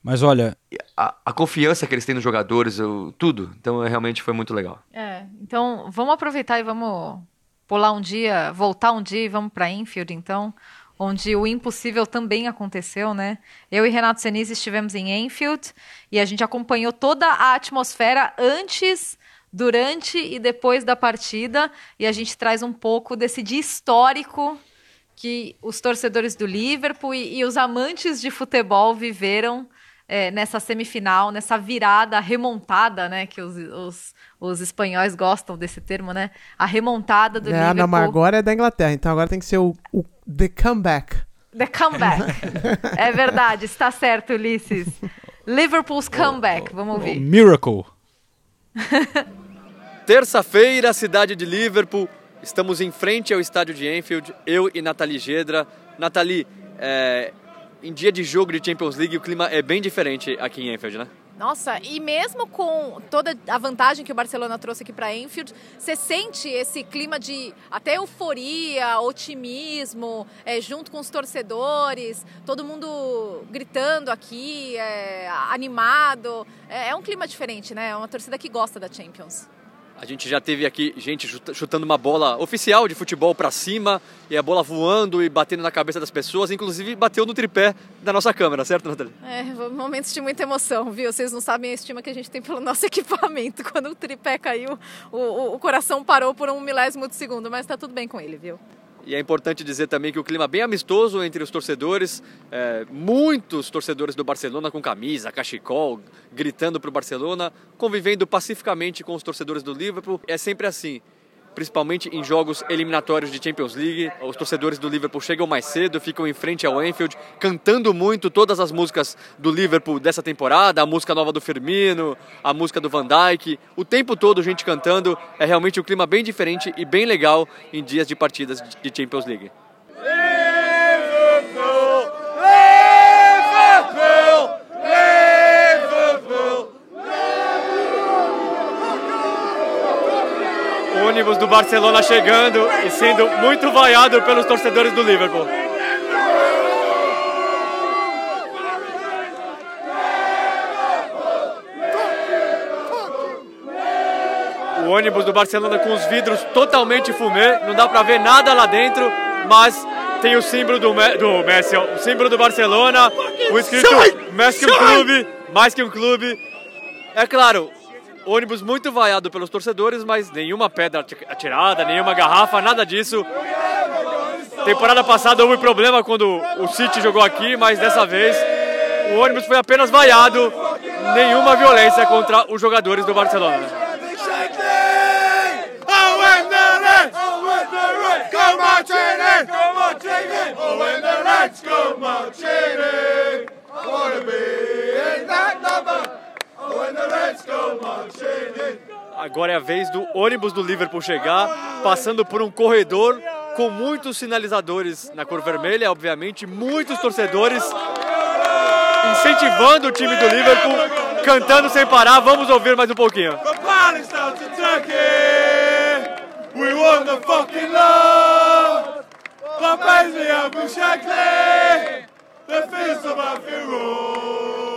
Mas olha. A, a, confiança que eles têm nos jogadores, eu, tudo. Então realmente foi muito legal. É, então vamos aproveitar e vamos pular um dia, voltar um dia e vamos para Enfield, então, onde o impossível também aconteceu, né? Eu e Renato Senise estivemos em Enfield e a gente acompanhou toda a atmosfera antes durante e depois da partida e a gente traz um pouco desse dia histórico que os torcedores do Liverpool e, e os amantes de futebol viveram é, nessa semifinal, nessa virada remontada, né? Que os, os, os, espanhóis gostam desse termo, né? A remontada do é, Liverpool. Não, mas agora é da Inglaterra, então agora tem que ser o, o The Comeback. The Comeback. é verdade, está certo, Ulisses. Liverpool's Comeback, vamos ouvir. Miracle. Terça-feira, cidade de Liverpool. Estamos em frente ao estádio de Enfield, eu e Nathalie Gedra. Nathalie, é, em dia de jogo de Champions League, o clima é bem diferente aqui em Enfield, né? Nossa, e mesmo com toda a vantagem que o Barcelona trouxe aqui para Enfield, você sente esse clima de até euforia, otimismo, é, junto com os torcedores, todo mundo gritando aqui, é, animado. É, é um clima diferente, né? É uma torcida que gosta da Champions. A gente já teve aqui gente chutando uma bola oficial de futebol para cima e a bola voando e batendo na cabeça das pessoas, inclusive bateu no tripé da nossa câmera, certo, Nathalie? É, momentos de muita emoção, viu? Vocês não sabem a estima que a gente tem pelo nosso equipamento. Quando o tripé caiu, o, o, o coração parou por um milésimo de segundo, mas tá tudo bem com ele, viu? E é importante dizer também que o clima bem amistoso entre os torcedores, é, muitos torcedores do Barcelona com camisa, cachecol, gritando para o Barcelona, convivendo pacificamente com os torcedores do Liverpool. É sempre assim principalmente em jogos eliminatórios de Champions League. Os torcedores do Liverpool chegam mais cedo, ficam em frente ao Anfield, cantando muito todas as músicas do Liverpool dessa temporada, a música nova do Firmino, a música do Van Dijk, o tempo todo gente cantando. É realmente um clima bem diferente e bem legal em dias de partidas de Champions League. O ônibus do Barcelona chegando e sendo muito vaiado pelos torcedores do Liverpool. O ônibus do Barcelona com os vidros totalmente fumê, não dá pra ver nada lá dentro, mas tem o símbolo do, do Messi, o símbolo do Barcelona, o escrito que um clube, mais que um clube. É claro, ônibus muito vaiado pelos torcedores, mas nenhuma pedra atirada, nenhuma garrafa, nada disso. Temporada passada houve problema quando o City jogou aqui, mas dessa vez o ônibus foi apenas vaiado, nenhuma violência contra os jogadores do Barcelona. I wanna be in that number! Agora é a vez do ônibus do Liverpool chegar, passando por um corredor com muitos sinalizadores na cor vermelha, obviamente, muitos torcedores incentivando o time do Liverpool, cantando sem parar. Vamos ouvir mais um pouquinho. We won the fucking love! Van Paisley and Bushakli! The feast of our hero!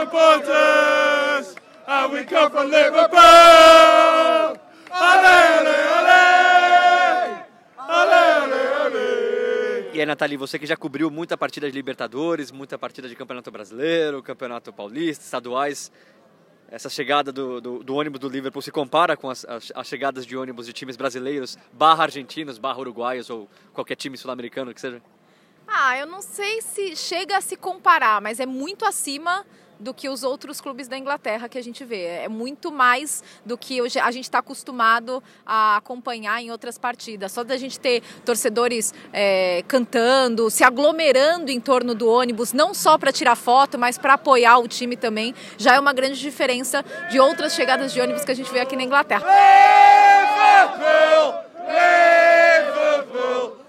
Supporters! And we come from Liverpool! Ale, ale, ale! E aí, Nathalie, você que já cobriu muita partida de Libertadores, muita partida de Campeonato Brasileiro, Campeonato Paulista, estaduais, essa chegada do, do, do, ônibus do Liverpool se compara com as, as, as, chegadas de ônibus de times brasileiros, barra argentinos, barra uruguaios ou qualquer time sul-americano que seja? Ah, eu não sei se chega a se comparar, mas é muito acima do que os outros clubes da Inglaterra que a gente vê. É muito mais do que a gente está acostumado a acompanhar em outras partidas. Só da gente ter torcedores é, cantando, se aglomerando em torno do ônibus, não só para tirar foto, mas para apoiar o time também, já é uma grande diferença de outras chegadas de ônibus que a gente vê aqui na Inglaterra. Liverpool! Liverpool!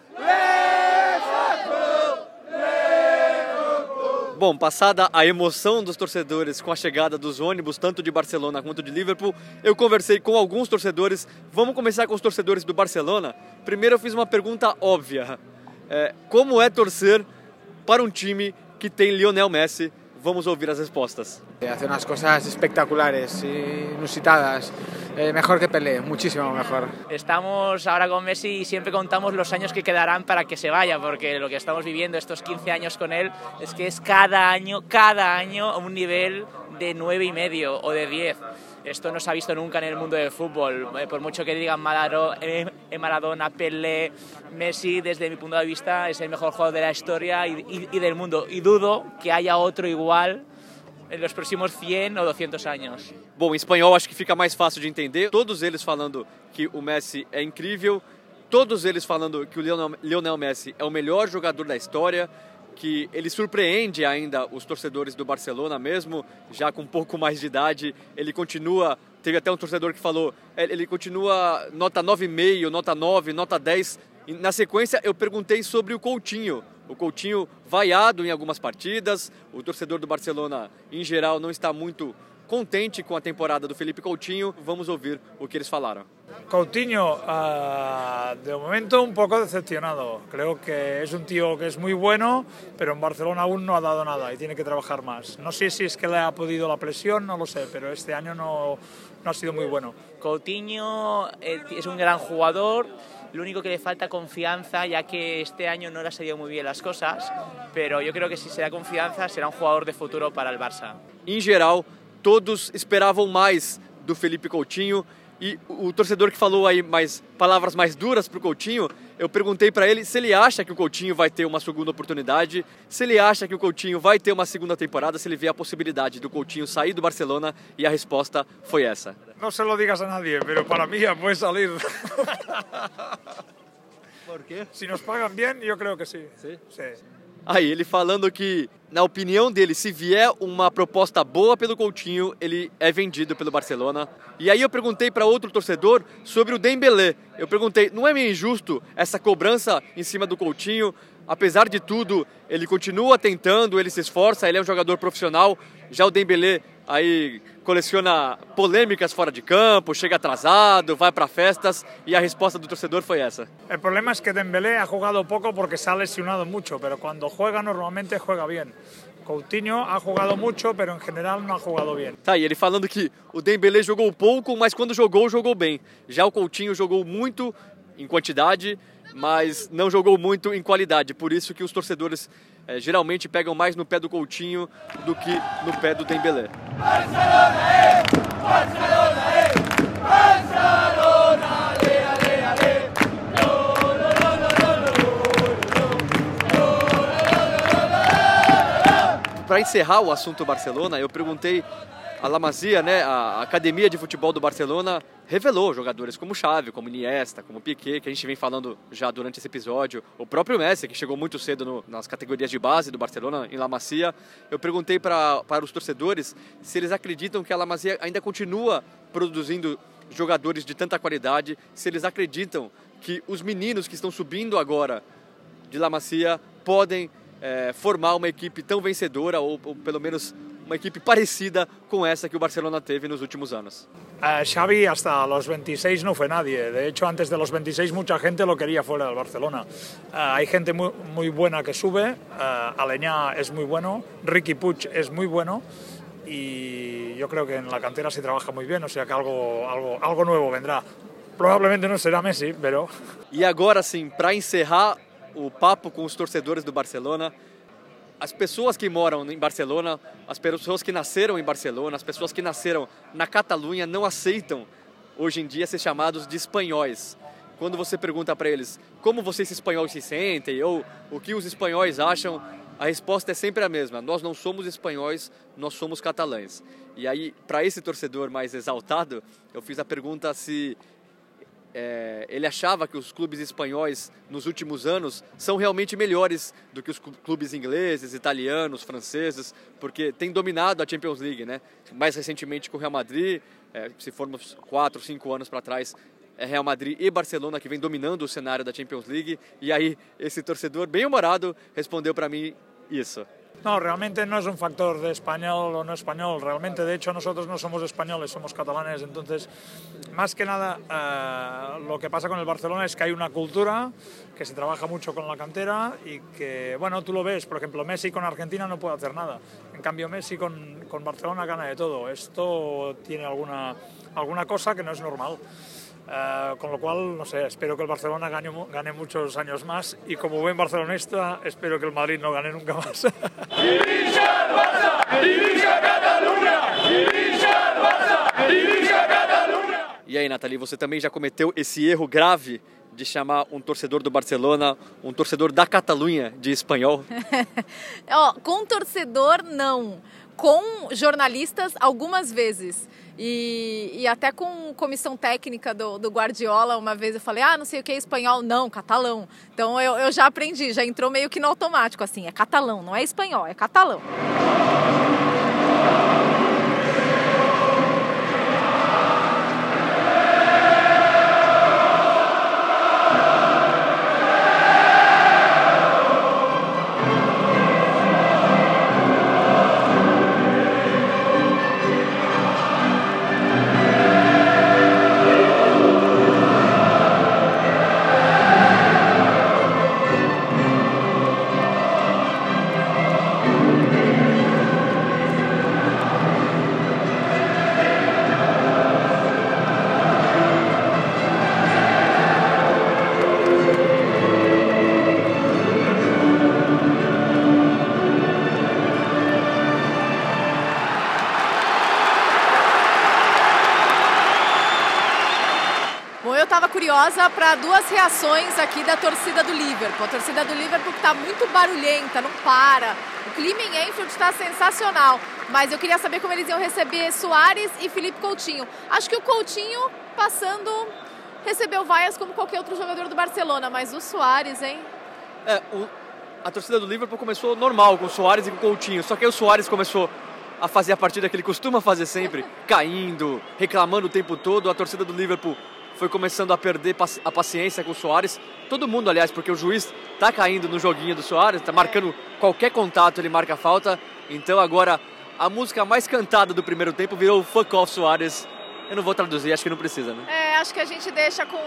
Bom, passada a emoção dos torcedores com a chegada dos ônibus, tanto de Barcelona quanto de Liverpool, eu conversei com alguns torcedores. Vamos começar com os torcedores do Barcelona. Primeiro eu fiz uma pergunta óbvia. É, como é torcer para um time que tem Lionel Messi? Vamos ouvir as respostas. Hace unas cosas espectaculares, inusitadas. Eh, mejor que Pelé, muchísimo mejor. Estamos ahora con Messi y siempre contamos los años que quedarán para que se vaya, porque lo que estamos viviendo estos 15 años con él es que es cada año, cada año un nivel de 9 y medio o de 10. Esto no se ha visto nunca en el mundo del fútbol. Eh, por mucho que digan Maradona, Pelé, Messi, desde mi punto de vista es el mejor jugador de la historia y, del mundo. Y dudo que haya otro igual en los próximos 100 ou 200 anos. Bom, em espanhol acho que fica mais fácil de entender. Todos eles falando que o Messi é incrível, todos eles falando que o Lionel, Messi é o melhor jogador da história, que ele surpreende ainda os torcedores do Barcelona mesmo, já com um pouco mais de idade. Ele continua, teve até um torcedor que falou, ele continua nota 9,5, nota 9, nota 10. E na sequência eu perguntei sobre o Coutinho, o Coutinho vaiado em algumas partidas, o torcedor do Barcelona em geral não está muito contente com a temporada do Felipe Coutinho. Vamos ouvir o que eles falaram. Coutinho, uh, de momento un poco decepcionado. Creo que es un tío que es muy bueno, pero en Barcelona aún no ha dado nada y tiene que trabajar más. No sé si es que le ha podido la presión, no lo sé, pero este año no, no ha sido muy bueno. Coutinho eh, es un gran jugador. Lo único que le falta confianza, ya que este año no le ha salido muy bien las cosas, pero yo creo que si se da confianza será un jugador de futuro para el Barça. Em geral, todos esperavam mais do Felipe Coutinho. E o, o torcedor que falou aí mais palavras mais duras pro Coutinho, eu perguntei para ele se ele acha que o Coutinho vai ter uma segunda oportunidade, se ele acha que o Coutinho vai ter uma segunda temporada, se ele vê a possibilidade do Coutinho sair do Barcelona e a resposta foi essa. No se lo digas a nadie, pero para mí ya puede salir. ¿Por qué? Si nos pagan bien, yo creo que sí. ¿Sí? Sí. Aí, ele falando que, na opinião dele, se vier uma proposta boa pelo Coutinho, ele é vendido pelo Barcelona. E aí eu perguntei para outro torcedor sobre o Dembélé. Eu perguntei, não é meio injusto essa cobrança em cima do Coutinho? Apesar de tudo, ele continua tentando, ele se esforça, ele é um jogador profissional. Já o Dembélé aí coleciona polêmicas fora de campo, chega atrasado, vai para festas e a resposta do torcedor foi essa. El problema es que Dembélé ha jugado poco porque se ha lesionado mucho, pero cuando juega normalmente juega bien. Coutinho ha jugado mucho, pero en general no ha jugado bien. Tá, e ele falando que o Dembélé jogou pouco, mas quando jogou, jogou bem. Já o Coutinho jogou muito em quantidade, mas não jogou muito em qualidade. Por isso que os torcedores eh, geralmente pegam mais no pé do Coutinho do que no pé do Dembélé. Para encerrar o assunto Barcelona, eu perguntei a La Masia, né, a academia de futebol do Barcelona revelou jogadores como Xavi, como Iniesta, como Piquet, que a gente vem falando já durante esse episódio, o próprio Messi, que chegou muito cedo no, nas categorias de base do Barcelona, em La Masia. Eu perguntei pra, para os torcedores se eles acreditam que a La Masia ainda continua produzindo jogadores de tanta qualidade, se eles acreditam que os meninos que estão subindo agora de La Masia podem eh, formar uma equipe tão vencedora ou, ou pelo menos uma equipe parecida com essa que o Barcelona teve nos últimos anos. Eh, Xavi hasta los 26 no fue nadie. De hecho, antes de los 26 mucha gente lo quería fuera del Barcelona. Eh, hay gente muy, muy buena que sube. Eh, Aleñá es muy bueno. Ricky Puig es muy bueno. Y yo creo que en la cantera se trabaja muy bien. O sea que algo, algo, algo nuevo vendrá. Probablemente no será Messi, pero... E agora sim, para encerrar o papo com os torcedores do Barcelona, as pessoas que moram em Barcelona, as pessoas que nasceram em Barcelona, as pessoas que nasceram na Catalunha não aceitam hoje em dia ser chamados de espanhóis. Quando você pergunta para eles como vocês espanhóis se sentem ou o que os espanhóis acham, a resposta é sempre a mesma: nós não somos espanhóis, nós somos catalães. E aí, para esse torcedor mais exaltado, eu fiz a pergunta se é, ele achava que os clubes espanhóis nos últimos anos são realmente melhores do que os clubes ingleses, italianos, franceses, porque tem dominado a Champions League, né? Mais recentemente com o Real Madrid, é, se formos quatro, cinco anos para trás, é Real Madrid e Barcelona que vem dominando o cenário da Champions League. E aí esse torcedor bem humorado respondeu para mim isso. No, realmente no es un factor de español o no español. Realmente, de hecho, nosotros no somos españoles, somos catalanes. Entonces, más que nada, eh, lo que pasa con el Barcelona es que hay una cultura que se trabaja mucho con la cantera y que, bueno, tú lo ves, por ejemplo, Messi con Argentina no puede hacer nada. En cambio, Messi con, con Barcelona gana de todo. Esto tiene alguna, alguna cosa que no es normal. Eh, con lo cual, no sé, espero que el Barcelona gane, gane muchos años más y como buen barcelonista, espero que el Madrid no gane nunca más. E aí, Nathalie, você também já cometeu esse erro grave de chamar um torcedor do Barcelona, um torcedor da Catalunha de espanhol? Ó, com torcedor, não. Com jornalistas, algumas vezes. E, e até com comissão técnica do, do Guardiola, uma vez eu falei, ah, não sei o que é espanhol. Não, catalão. Então eu, eu já aprendi, já entrou meio que no automático, assim, é catalão, não é espanhol, é catalão. Curiosa para duas reações aqui da torcida do Liverpool. A torcida do Liverpool está muito barulhenta, não para. O clima em Enfield está sensacional. Mas eu queria saber como eles iam receber Soares e Felipe Coutinho. Acho que o Coutinho passando recebeu vaias como qualquer outro jogador do Barcelona, mas o Soares, hein? É, o, a torcida do Liverpool começou normal com o Soares e com o Coutinho, só que aí o Soares começou a fazer a partida que ele costuma fazer sempre, caindo, reclamando o tempo todo. A torcida do Liverpool foi começando a perder a paciência com o Soares. Todo mundo, aliás, porque o juiz está caindo no joguinho do Soares, está marcando qualquer contato, ele marca falta. Então agora a música mais cantada do primeiro tempo virou Fuck Off Soares. Eu não vou traduzir, acho que não precisa, né? É, acho que a gente deixa com.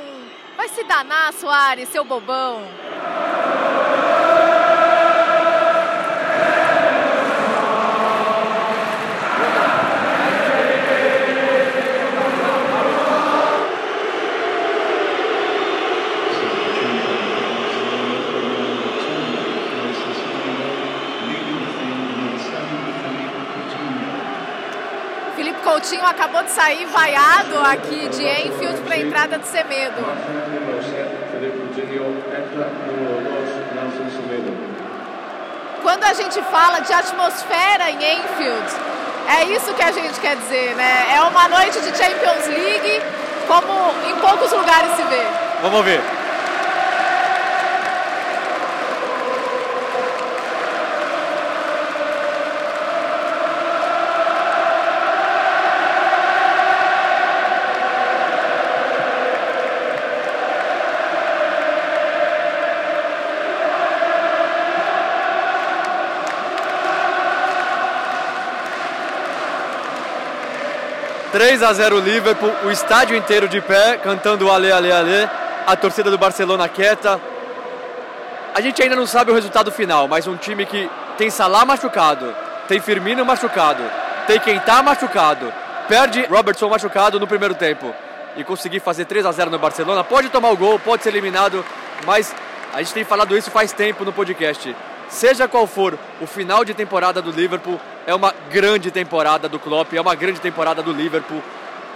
Vai se danar, Soares, seu bobão. Coutinho acabou de sair vaiado aqui de Enfield para a entrada de Semedo. Quando a gente fala de atmosfera em Enfield, é isso que a gente quer dizer, né? É uma noite de Champions League como em poucos lugares se vê. Vamos ver. 3 a 0 Liverpool, o estádio inteiro de pé, cantando Ale, Ale, Ale, a torcida do Barcelona quieta. A gente ainda não sabe o resultado final, mas um time que tem Salah machucado, tem Firmino machucado, tem quem tá machucado, perde Robertson machucado no primeiro tempo e conseguir fazer 3 a 0 no Barcelona, pode tomar o gol, pode ser eliminado, mas a gente tem falado isso faz tempo no podcast. Seja qual for o final de temporada do Liverpool, é uma grande temporada do Klopp, é uma grande temporada do Liverpool.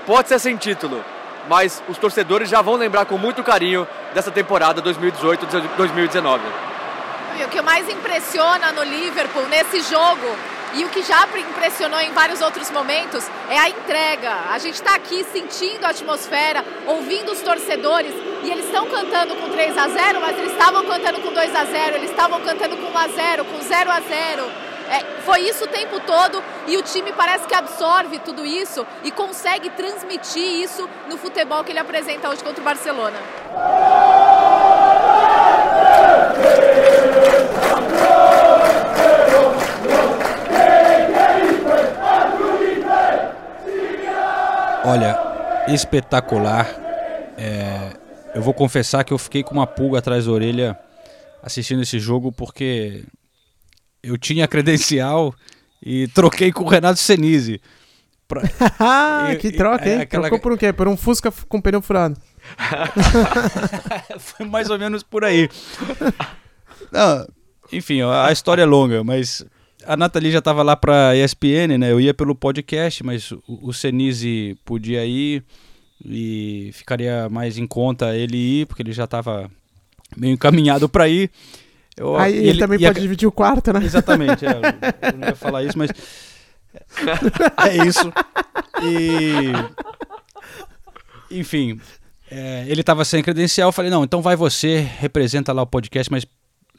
Pode ser sem título, mas os torcedores já vão lembrar com muito carinho dessa temporada 2018-2019. E o que mais impressiona no Liverpool nesse jogo e o que já impressionou em vários outros momentos é a entrega. A gente está aqui sentindo a atmosfera, ouvindo os torcedores e eles estão cantando com 3 a 0, mas eles estavam cantando com 2 a 0, eles estavam cantando com 1 a 0, com 0 a 0. É, foi isso o tempo todo e o time parece que absorve tudo isso e consegue transmitir isso no futebol que ele apresenta hoje contra o Barcelona. Olha, espetacular. É, eu vou confessar que eu fiquei com uma pulga atrás da orelha assistindo esse jogo porque eu tinha credencial e troquei com o Renato Senise. Pra... que troca, hein? É, aquela... Trocou por um quê? Por um Fusca com pneu furado. Foi mais ou menos por aí. Não, enfim, a história é longa, mas a Nathalie já estava lá para ESPN, né? Eu ia pelo podcast, mas o, o Senise podia ir e ficaria mais em conta ele ir, porque ele já estava meio encaminhado para ir. Eu, Aí ele, ele também pode a... dividir o quarto, né? Exatamente, é, eu não ia falar isso, mas é isso. E enfim, é, ele estava sem credencial, eu falei, não, então vai você, representa lá o podcast, mas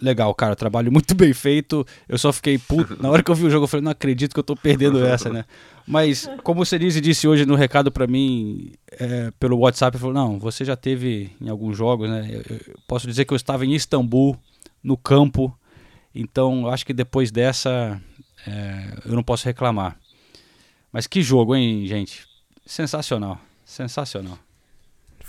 legal, cara, trabalho muito bem feito. Eu só fiquei puto. Na hora que eu vi o jogo, eu falei, não acredito que eu tô perdendo essa, né? Mas, como o Senise disse hoje no recado para mim é, pelo WhatsApp, ele falou: não, você já teve em alguns jogos, né? Eu, eu posso dizer que eu estava em Istambul no campo. Então, acho que depois dessa, é, eu não posso reclamar. Mas que jogo, hein, gente? Sensacional. Sensacional.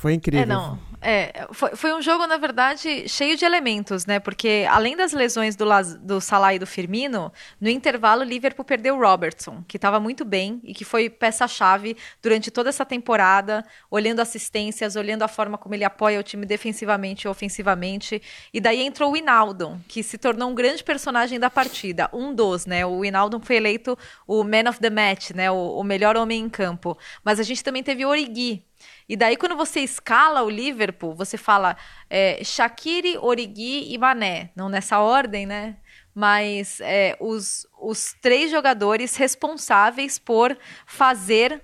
Foi incrível. É, não. É, foi, foi um jogo, na verdade, cheio de elementos, né? Porque além das lesões do, do Salah e do Firmino, no intervalo o Liverpool perdeu o Robertson, que estava muito bem e que foi peça-chave durante toda essa temporada, olhando assistências, olhando a forma como ele apoia o time defensivamente e ofensivamente. E daí entrou o Inaldon, que se tornou um grande personagem da partida, um dos, né? O Inaldon foi eleito o man of the match, né? O, o melhor homem em campo. Mas a gente também teve o Origi, E daí, quando você escala o Liverpool, você fala é, Shaqiri, Origi e Mané. Não nessa ordem, né? Mas é, os, os três jogadores responsáveis por fazer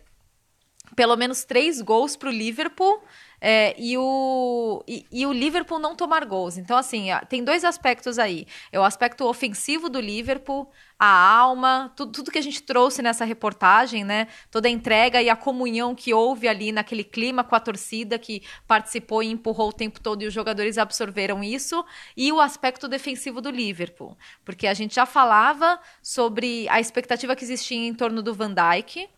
pelo menos três gols para o Liverpool é, e, o, e, e, o Liverpool não tomar gols. Então, assim, tem dois aspectos aí. É o aspecto ofensivo do Liverpool, a alma, tudo, tudo que a gente trouxe nessa reportagem, né? Toda a entrega e a comunhão que houve ali naquele clima com a torcida que participou e empurrou o tempo todo e os jogadores absorveram isso. E o aspecto defensivo do Liverpool. Porque a gente já falava sobre a expectativa que existia em torno do Van Dijk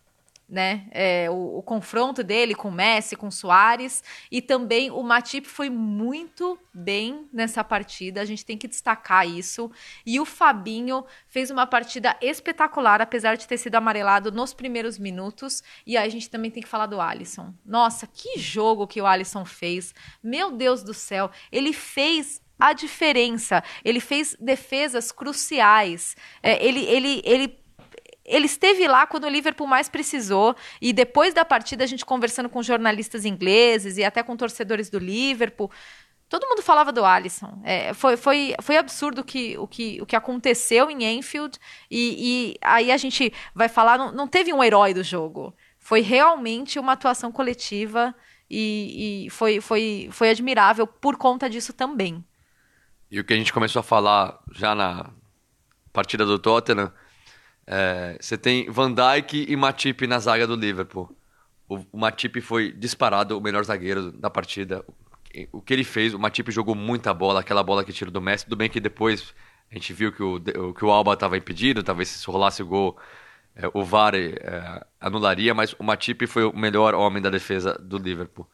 né? É, o, o, confronto dele com o Messi, com o Soares. E também o Matip foi muito bem nessa partida. A gente tem que destacar isso. E o Fabinho fez uma partida espetacular, apesar de ter sido amarelado nos primeiros minutos. E aí a gente também tem que falar do Alisson. Nossa, que jogo que o Alisson fez! Meu Deus do céu! Ele fez a diferença. Ele fez defesas cruciais. É, ele, ele, ele ele esteve lá quando o Liverpool mais precisou. E depois da partida, a gente conversando com jornalistas ingleses e até com torcedores do Liverpool. Todo mundo falava do Alisson. É, foi, foi, foi absurdo que, o, que, o que aconteceu em Enfield. E, e aí a gente vai falar. Não, não, teve um herói do jogo. Foi realmente uma atuação coletiva. E, e foi, foi, foi admirável por conta disso também. E o que a gente começou a falar já na partida do Tottenham é, você tem Van Dijk e Matip na zaga do Liverpool. O, o Matip foi disparado o melhor zagueiro da partida. O que ele fez, o Matip jogou muita bola, aquela bola que tirou do Messi. Tudo bem que depois a gente viu que o, que o Alba estava impedido, talvez se rolasse o gol, é, o VAR é, anularia, mas o Matip foi o melhor homem da defesa do Liverpool.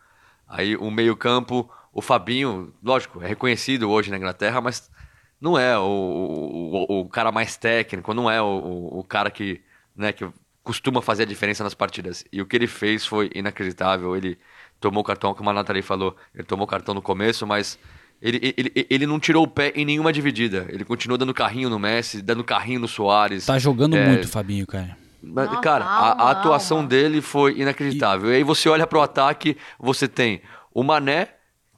Aí o meio-campo, o Fabinho, lógico, é reconhecido hoje na Inglaterra, mas não é o, o, o cara mais técnico, não é o, o, cara que, né, que costuma fazer a diferença nas partidas. E o que ele fez foi inacreditável. Ele tomou cartão, como a Nathalie falou, ele tomou cartão no começo, mas ele, ele, ele não tirou o pé em nenhuma dividida. Ele continuou dando carrinho no Messi, dando carrinho no Soares. Tá jogando é... muito, Fabinho, cara. Mas, cara, a, a, atuação dele foi inacreditável. E... e aí você olha para o ataque, você tem o Mané,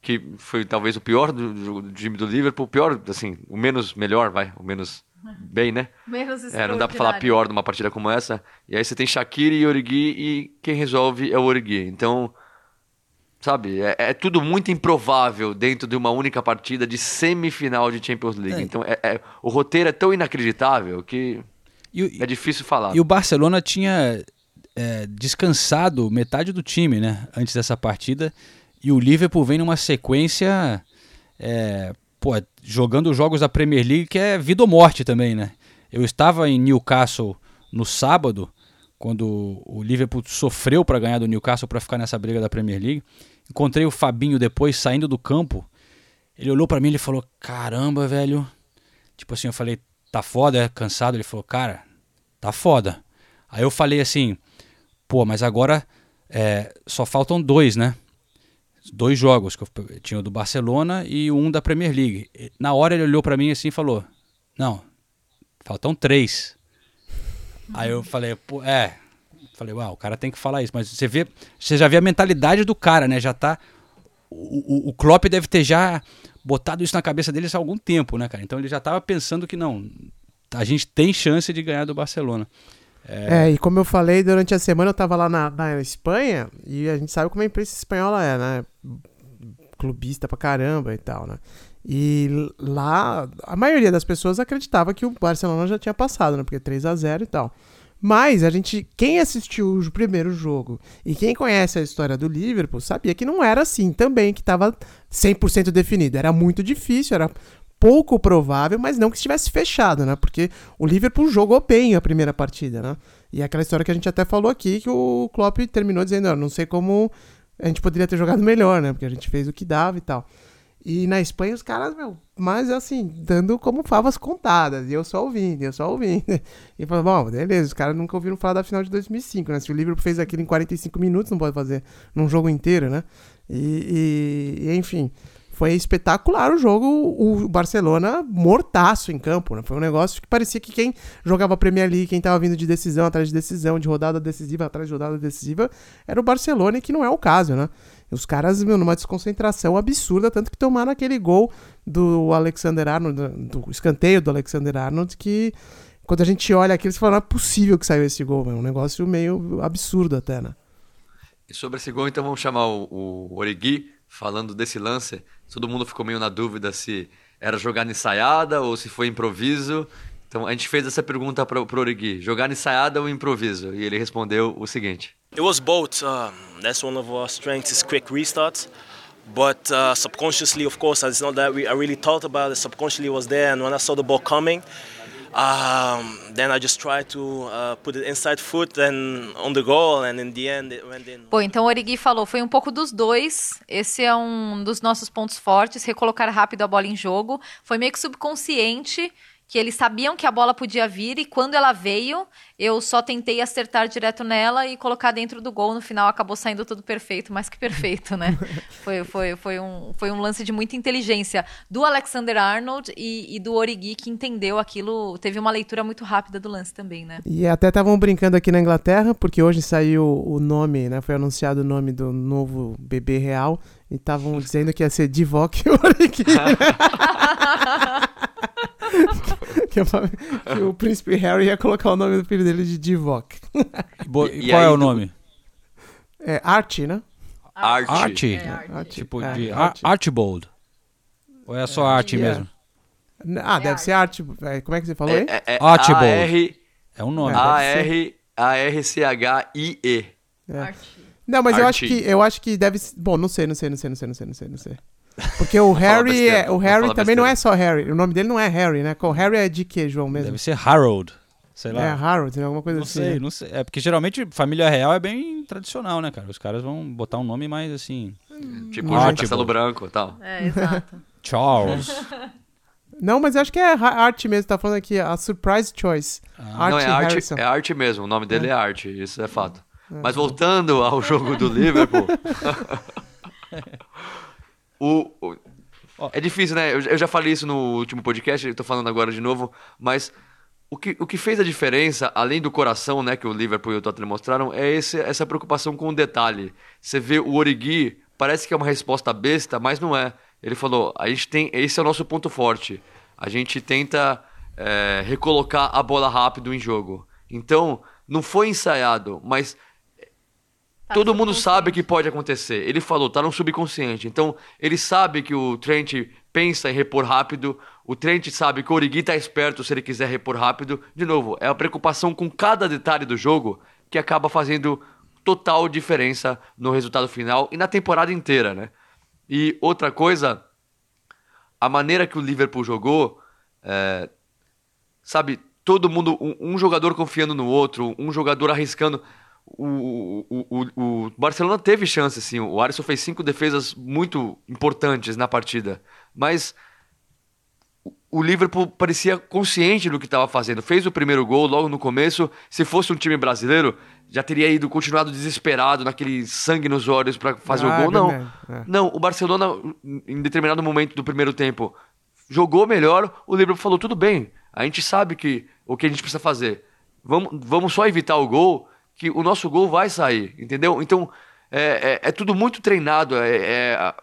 que foi talvez o pior do, do, do time do Liverpool, o pior, assim, o menos melhor, vai, o menos bem, né? Menos é, não dá pra falar pior numa partida como essa. E aí você tem Shaqiri e Origi e quem resolve é o Origi. Então, sabe, é, é, tudo muito improvável dentro de uma única partida de semifinal de Champions League. É. Então, é, é, o roteiro é tão inacreditável que e, é difícil falar. E o Barcelona tinha é, descansado metade do time, né? Antes dessa partida. E o Liverpool vem numa sequência é, pô, jogando jogos da Premier League que é vida ou morte também, né? Eu estava em Newcastle no sábado, quando o Liverpool sofreu para ganhar do Newcastle para ficar nessa briga da Premier League. Encontrei o Fabinho depois saindo do campo. Ele olhou para mim e falou: "Caramba, velho". Tipo assim, eu falei: "Tá foda, é cansado?". Ele falou: "Cara, tá foda". Aí eu falei assim: "Pô, mas agora é, só faltam dois, né?" Dois jogos, que eu tinha o do Barcelona e um da Premier League. Na hora ele olhou para mim assim e falou: Não, faltam três. Aí eu falei, pô, é. Falei, uau, o cara tem que falar isso. Mas você vê, você já vê a mentalidade do cara, né? Já tá. O, o, o Klopp deve ter já botado isso na cabeça dele há algum tempo, né, cara? Então ele já tava pensando que não. A gente tem chance de ganhar do Barcelona. É... é... e como eu falei, durante a semana eu tava lá na, na Espanha e a gente sabe como a imprensa espanhola é, né? Clubista pra caramba e tal, né? E lá, a maioria das pessoas acreditava que o Barcelona já tinha passado, né? Porque 3 a 0 e tal. Mas a gente, quem assistiu o primeiro jogo e quem conhece a história do Liverpool, sabia que não era assim também, que estava 100% definido. Era muito difícil, era pouco provável, mas não que estivesse fechado, né? Porque o Liverpool jogou bem a primeira partida, né? E é aquela história que a gente até falou aqui, que o Klopp terminou dizendo, não sei como a gente poderia ter jogado melhor, né? Porque a gente fez o que dava e tal. E na Espanha os caras, meu, mas assim, dando como favas contadas. E eu só ouvindo, eu só ouvindo. E falou, bom, beleza, os caras nunca ouviram falar da final de 2005, né? Se o Liverpool fez aquilo em 45 minutos, não pode fazer num jogo inteiro, né? E, e, e enfim, foi espetacular o jogo, o Barcelona mortaço em campo, né? Foi um negócio que parecia que quem jogava Premier League, quem tava vindo de decisão atrás de decisão, de rodada decisiva atrás de rodada decisiva, era o Barcelona, e que não é o caso, né? Os caras, meu, numa desconcentração absurda, tanto que tomaram aquele gol do Alexander Arnold, do escanteio do Alexander Arnold, que quando a gente olha aquilo, você fala, não é possível que saiu esse gol, é um negócio meio absurdo até, né? E sobre esse gol, então vamos chamar o, o falando desse lance. Todo mundo ficou meio na dúvida se era jogada ensaiada ou se foi improviso. Então a gente fez essa pergunta para o Origi, jogar ensaiada ou improviso? E ele respondeu o seguinte. It was both. Uh, that's one of our strengths is quick restarts. But uh, subconsciously, of course, it's not that we, I really thought about it. Subconsciously, was there, and when I saw the ball coming, um, then I just tried to uh, put it inside foot and on the goal, and in the end, it went in. Bom, então o Origi falou, foi um pouco dos dois. Esse é um dos nossos pontos fortes, recolocar rápido a bola em jogo. Foi meio que subconsciente que eles sabiam que a bola podia vir e quando ela veio, eu só tentei acertar direto nela e colocar dentro do gol. No final acabou saindo tudo perfeito, mais que perfeito, né? foi, foi, foi, um, foi um lance de muita inteligência do Alexander Arnold e, e do Origi, que entendeu aquilo, teve uma leitura muito rápida do lance também, né? E até estavam brincando aqui na Inglaterra, porque hoje saiu o nome, né? Foi anunciado o nome do novo bebê real e estavam dizendo que ia ser Divock Origi. que, que, o príncipe Harry ia colocar o nome do filho dele de Divock. e, qual é o nome? É Archie, né? Archie. Archie. É, Archie. Tipo É, de Archie. Ar Archibald. Ou é só Archie É. mesmo? Ah, deve ser Archie. é, Como é que você falou aí? É, é Archibald. A-R- É um nome. A-R- A-R-C-H-I-E. É. Não, mas eu acho que eu acho que deve. ser- Bom, não sei, não sei, não sei, não sei, não sei, não sei, não sei. Porque o Harry, é, o Harry também não besteira. é só Harry. O nome dele não é Harry, né? O Harry é de que, João mesmo? Deve ser Harold. Sei lá. É Harold, né? Alguma coisa Não assim. sei, né? não sei. É porque geralmente família real é bem tradicional, né, cara? Os caras vão botar um nome mais assim. Tipo Archibald. Castelo Branco e tal. É, exato. Charles. Não, mas eu acho que é Ha- Art mesmo, tá falando aqui, a surprise choice. Art Não, é arte, é arte mesmo. O nome dele é, arte, isso é fato. É. Mas voltando ao jogo do Liverpool. o, o- é difícil, né? Eu, eu já falei isso no último podcast, tô falando agora de novo, mas o que, o que fez a diferença, além do coração, né, que o Liverpool e o Tottenham mostraram, é esse, essa preocupação com o detalhe. Você vê o Origi, parece que é uma resposta besta, mas não é. Ele falou: a gente tem, esse é o nosso ponto forte. A gente tenta é, recolocar a bola rápido em jogo. Então, não foi ensaiado, mas todo mundo sabe que pode acontecer. Ele falou, tá no subconsciente. Então, ele sabe que o Trent pensa em repor rápido. O Trent sabe que o Origi tá esperto se ele quiser repor rápido. De novo, é a preocupação com cada detalhe do jogo que acaba fazendo total diferença no resultado final e na temporada inteira, né? E outra coisa, a maneira que o Liverpool jogou, é, sabe, todo mundo, um, um jogador confiando no outro, um jogador arriscando. O, o, o, o Barcelona teve chance, sim. O Alisson fez cinco defesas muito importantes na partida. Mas o- Liverpool parecia consciente do que estava fazendo. Fez o primeiro gol logo no começo. Se fosse um time brasileiro, já teria ido continuado desesperado, naquele sangue nos olhos para fazer Ah, o gol. é Não. é. Não, o Barcelona, em determinado momento do primeiro tempo, jogou melhor. O Liverpool falou: tudo bem, a gente sabe que o que a gente precisa fazer. Vamos, vamos só evitar o gol, que o nosso gol vai sair, entendeu? Então, é, é, é tudo muito treinado, é, é,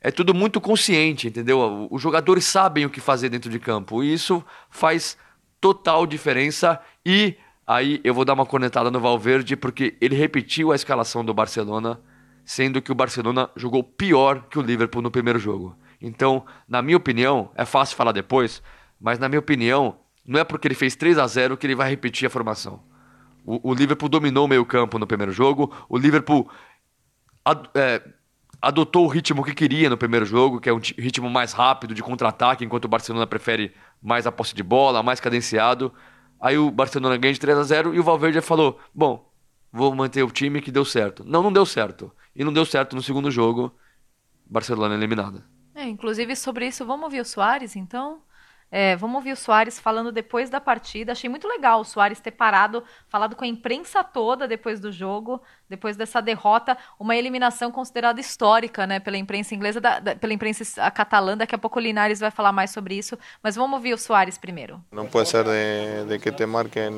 é tudo muito consciente, entendeu? Os jogadores sabem o que fazer dentro de campo. E isso faz total diferença. E aí eu vou dar uma cornetada no Valverde, porque ele repetiu a escalação do Barcelona, sendo que o Barcelona jogou pior que o Liverpool no primeiro jogo. Então, na minha opinião, é fácil falar depois, mas na minha opinião, não é porque ele fez 3 a 0 que ele vai repetir a formação. O, Liverpool dominou o meio-campo no primeiro jogo. O Liverpool ad- é, adotou o ritmo que queria no primeiro jogo, que é um ritmo mais rápido, de contra-ataque, enquanto o Barcelona prefere mais a posse de bola, mais cadenciado. Aí o Barcelona ganha de 3 a 0 e o Valverde falou: Bom, vou manter o time que deu certo. Não, não deu certo. E não deu certo no segundo jogo. Barcelona eliminado. É, inclusive sobre isso, vamos ouvir o Soares, então? É, vamos ouvir o Soares falando depois da partida. Achei muito legal o Soares ter parado, falado com a imprensa toda depois do jogo, depois dessa derrota, uma eliminação considerada histórica, né, pela imprensa inglesa, da, da, pela imprensa catalã. Daqui a pouco o Linares vai falar mais sobre isso, mas vamos ouvir o Soares primeiro. Não pode ser de, de que te marquen,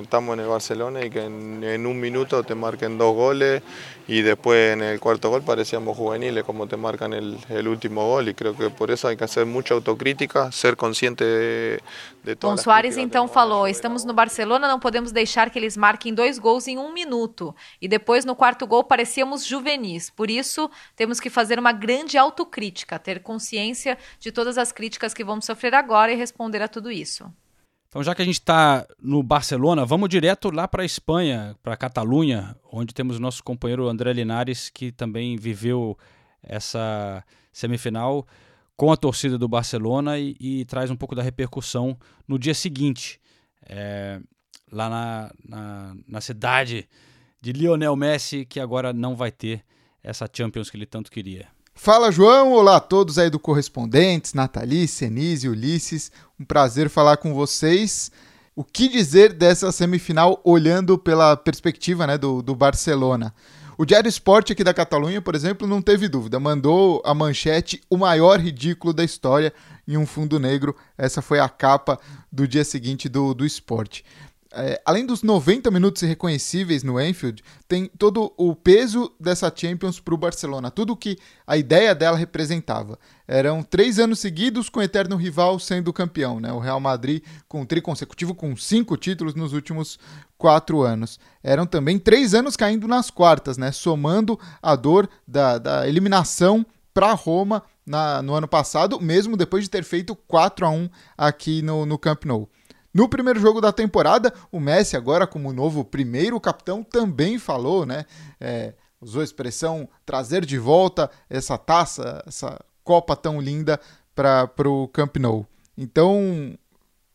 estamos no Barcelona e que em um minuto te marquen dois goles y después en el cuarto gol parecíamos juveniles como te marcan el, el último gol y creo que por eso hay que hacer mucha autocrítica, ser consciente de, de Bom, Soares então falou: estamos no Barcelona, não podemos deixar que eles marquem dois gols em um minuto. E depois, no quarto gol, parecíamos juvenis. Por isso, temos que fazer uma grande autocrítica, ter consciência de todas as críticas que vamos sofrer agora e responder a tudo isso. Então, já que a gente está no Barcelona, vamos direto lá para a Espanha, para Catalunha, onde temos nosso companheiro André Linares, que também viveu essa semifinal com a torcida do Barcelona e, e traz um pouco da repercussão no dia seguinte, é, lá na, na, na, cidade de Lionel Messi, que agora não vai ter essa Champions que ele tanto queria. Fala, João! Olá a todos aí do Correspondentes, Nathalie, Senise, Ulisses. Um prazer falar com vocês. O que dizer dessa semifinal olhando pela perspectiva né, do, do Barcelona? O Diário Esporte aqui da Catalunha, por exemplo, não teve dúvida, mandou a manchete o maior ridículo da história em um fundo negro. Essa foi a capa do dia seguinte do, do esporte. É, além dos 90 minutos irreconhecíveis no Anfield, tem todo o peso dessa Champions para o Barcelona, tudo que a ideia dela representava. Eram três anos seguidos com o eterno rival sendo campeão, né? o Real Madrid com um tri consecutivo com cinco títulos nos últimos quatro anos. Eram também três anos caindo nas quartas, né? somando a dor da, da eliminação para Roma na, no ano passado, mesmo depois de ter feito 4 a 1 aqui no, no Camp Nou. No primeiro jogo da temporada, o Messi, agora como novo primeiro capitão, também falou, né? É, usou a expressão trazer de volta essa taça, essa Copa tão linda para o Camp Nou. Então,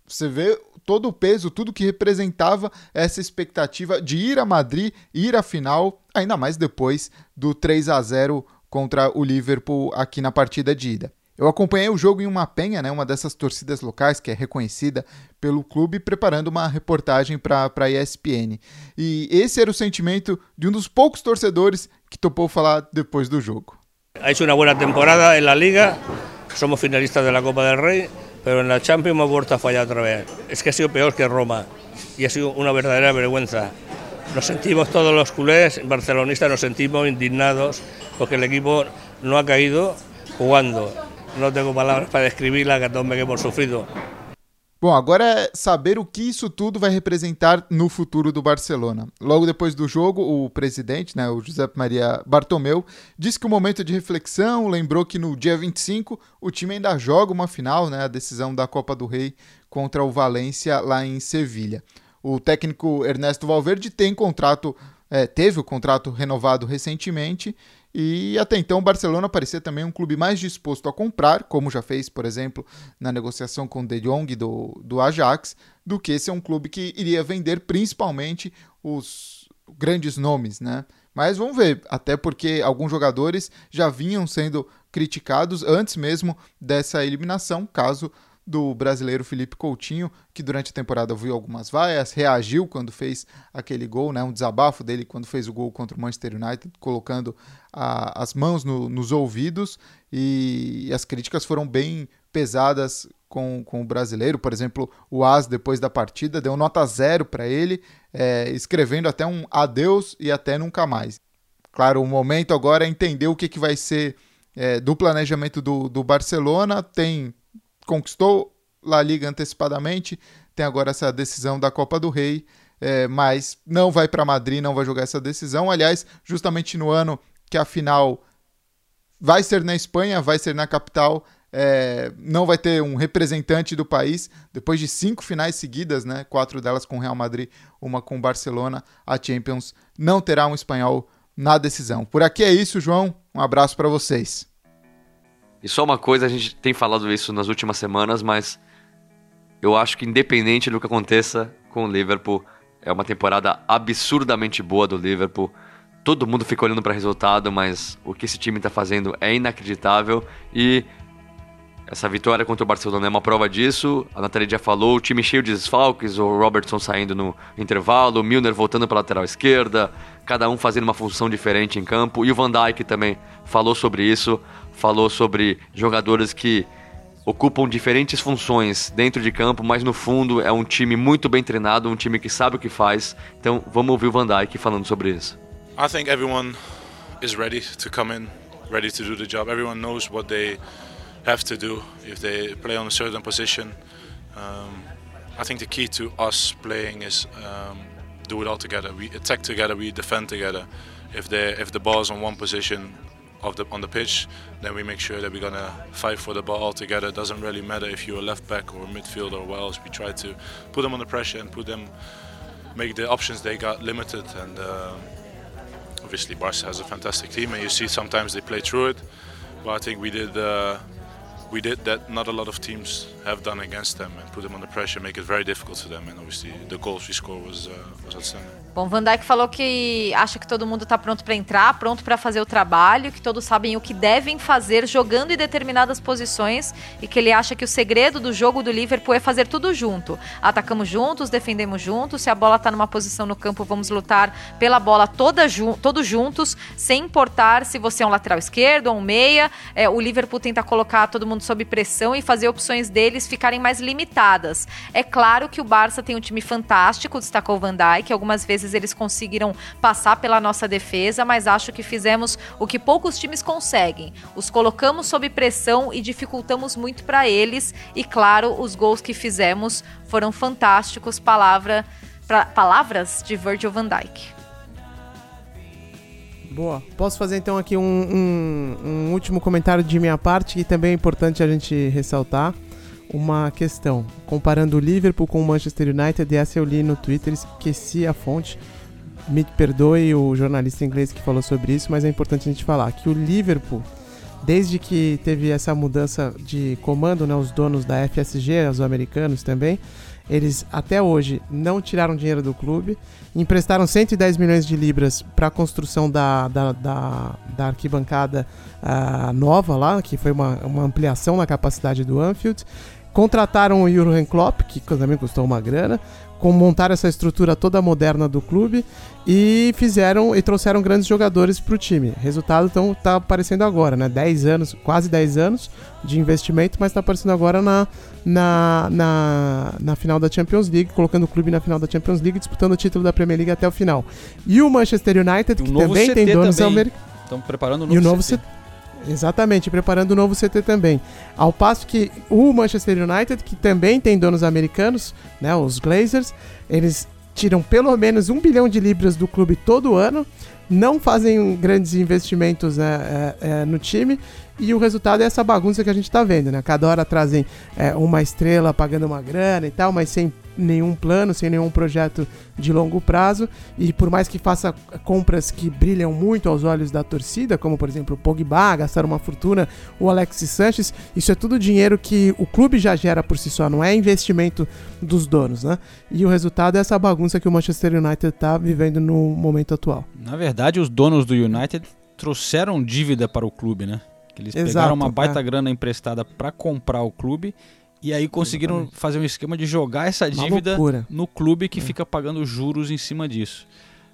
você vê todo o peso, tudo que representava essa expectativa de ir a Madrid, ir à final, ainda mais depois do 3 a 0 contra o Liverpool aqui na partida de ida. Eu acompanhei o jogo em uma penha, né, uma dessas torcidas locais que é reconhecida pelo clube, preparando uma reportagem para a ESPN. E esse era o sentimento de um dos poucos torcedores que topou falar depois do jogo. Ha hecho una buena temporada en la Liga, somos finalistas de la Copa del Rey, pero en la Champions hemos vuelto a fallar otra vez. Es que ha sido peor que Roma y ha sido una verdadera vergüenza. Nos sentimos todos los culés barcelonistas, nos sentimos indignados porque el equipo no ha caído jugando. Não tenho palavras para descrever a catombe que hemos sofrido. Bom, agora é saber o que isso tudo vai representar no futuro do Barcelona. Logo depois do jogo, o presidente, né, o José Maria Bartomeu, disse que o momento de reflexão lembrou que no dia 25 o time ainda joga uma final, né, a decisão da Copa do Rei contra o Valência lá em Sevilha. O técnico Ernesto Valverde tem contrato, é, teve o contrato renovado recentemente e até então o Barcelona parecia também um clube mais disposto a comprar, como já fez, por exemplo, na negociação com o De Jong do, do Ajax, do que ser um clube que iria vender principalmente os grandes nomes, né? Mas vamos ver, até porque alguns jogadores já vinham sendo criticados antes mesmo dessa eliminação, caso do brasileiro Felipe Coutinho, que durante a temporada viu algumas vaias, reagiu quando fez aquele gol, né, um desabafo dele quando fez o gol contra o Manchester United, colocando a, as mãos no, nos ouvidos, e, as críticas foram bem pesadas com, com o brasileiro. Por exemplo, o As, depois da partida, deu nota zero para ele, é, escrevendo até um adeus e até nunca mais. Claro, o momento agora é entender o que, que vai ser é, do planejamento do, do Barcelona. Tem conquistou La Liga antecipadamente, tem agora essa decisão da Copa do Rei, é, mas não vai para Madrid, não vai jogar essa decisão. Aliás, justamente no ano que a final vai ser na Espanha, vai ser na capital, é, não vai ter um representante do país. Depois de cinco finais seguidas, né, quatro delas com Real Madrid, uma com Barcelona, a Champions não terá um espanhol na decisão. Por aqui é isso, João. Um abraço para vocês. E só uma coisa, a gente tem falado isso nas últimas semanas, mas eu acho que independente do que aconteça com o Liverpool, é uma temporada absurdamente boa do Liverpool. Todo mundo fica olhando para resultado, mas o que esse time está fazendo é inacreditável e Essa vitória contra o Barcelona é uma prova disso. A Nathalie já falou, o time cheio de desfalques, o Robertson saindo no intervalo, o Milner voltando para a lateral esquerda, cada um fazendo uma função diferente em campo. E o Van Dijk também falou sobre isso, falou sobre jogadores que ocupam diferentes funções dentro de campo, mas no fundo é um time muito bem treinado, um time que sabe o que faz. Então vamos ouvir o Van Dijk falando sobre isso. I think everyone is ready to come in, ready to do the job. Everyone knows what they have to do if they play on a certain position. Um, I think the key to us playing is um, do it all together. We attack together, we defend together. If the if the ball's on one position of the on the pitch, then we make sure that we're gonna fight for the ball all together. It doesn't really matter if you're a left back or a midfielder or what. We try to put them under pressure and put them make the options they got limited. And uh, obviously, Barca has a fantastic team, and you see sometimes they play through it. But I think we did. Uh, we did that not a lot of teams have done against them and put them under pressure, make it very difficult for them. And obviously, the goals we scored was uh, was outstanding. Bom, Van Dijk falou que acha que todo mundo está pronto para entrar, pronto para fazer o trabalho, que todos sabem o que devem fazer jogando em determinadas posições e que ele acha que o segredo do jogo do Liverpool é fazer tudo junto. Atacamos juntos, defendemos juntos, se a bola está numa posição no campo, vamos lutar pela bola toda ju todos juntos, sem importar se você é um lateral esquerdo ou um meia. É, o Liverpool tenta colocar todo mundo sob pressão e fazer opções deles ficarem mais limitadas. É claro que o Barça tem um time fantástico, destacou Van Dijk, algumas vezes vezes eles conseguiram passar pela nossa defesa, mas acho que fizemos o que poucos times conseguem. Os colocamos sob pressão e dificultamos muito para eles. E claro, os gols que fizemos foram fantásticos. Palavra, pra, palavras de Virgil van Dijk. Boa. Posso fazer então aqui um, um, um último comentário de minha parte que também é importante a gente ressaltar uma questão. Comparando o Liverpool com o Manchester United, essa eu li no Twitter, esqueci a fonte. Me perdoe o jornalista inglês que falou sobre isso, mas é importante a gente falar que o Liverpool, desde que teve essa mudança de comando, né, os donos da FSG, os americanos também, eles até hoje não tiraram dinheiro do clube, emprestaram 110 milhões de libras para a construção da, da, da, da arquibancada uh, nova lá, que foi uma, uma ampliação na capacidade do Anfield. Contrataram o Jurgen Klopp, que também custou uma grana, com montar essa estrutura toda moderna do clube e fizeram e trouxeram grandes jogadores para o time. Resultado então tá aparecendo agora, né? 10 anos, quase 10 anos de investimento, mas está aparecendo agora na, na, na, na, final da Champions League, colocando o clube na final da Champions League, disputando o título da Premier League até o final. E o Manchester United, que também CT tem donos americanos. Estão preparando o novo, e o novo CT. CT Exatamente, preparando o novo CT também. Ao passo que o Manchester United, que também tem donos americanos, né, os Glazers, eles tiram pelo menos um bilhão de libras do clube todo ano, não fazem grandes investimentos né, é, é, no time e o resultado é essa bagunça que a gente está vendo, né? Cada hora trazem é, uma estrela pagando uma grana e tal, mas sem nenhum plano, sem nenhum projeto de longo prazo. E por mais que faça compras que brilham muito aos olhos da torcida, como por exemplo o Pogba, gastar uma fortuna, o Alexis Sanches, isso é tudo dinheiro que o clube já gera por si só, não é investimento dos donos, né? E o resultado é essa bagunça que o Manchester United está vivendo no momento atual. Na verdade, os donos do United trouxeram dívida para o clube, né? Eles Exato, pegaram uma baita é. grana emprestada para comprar o clube e aí conseguiram Exatamente. fazer um esquema de jogar essa dívida no clube que fica pagando juros em cima disso.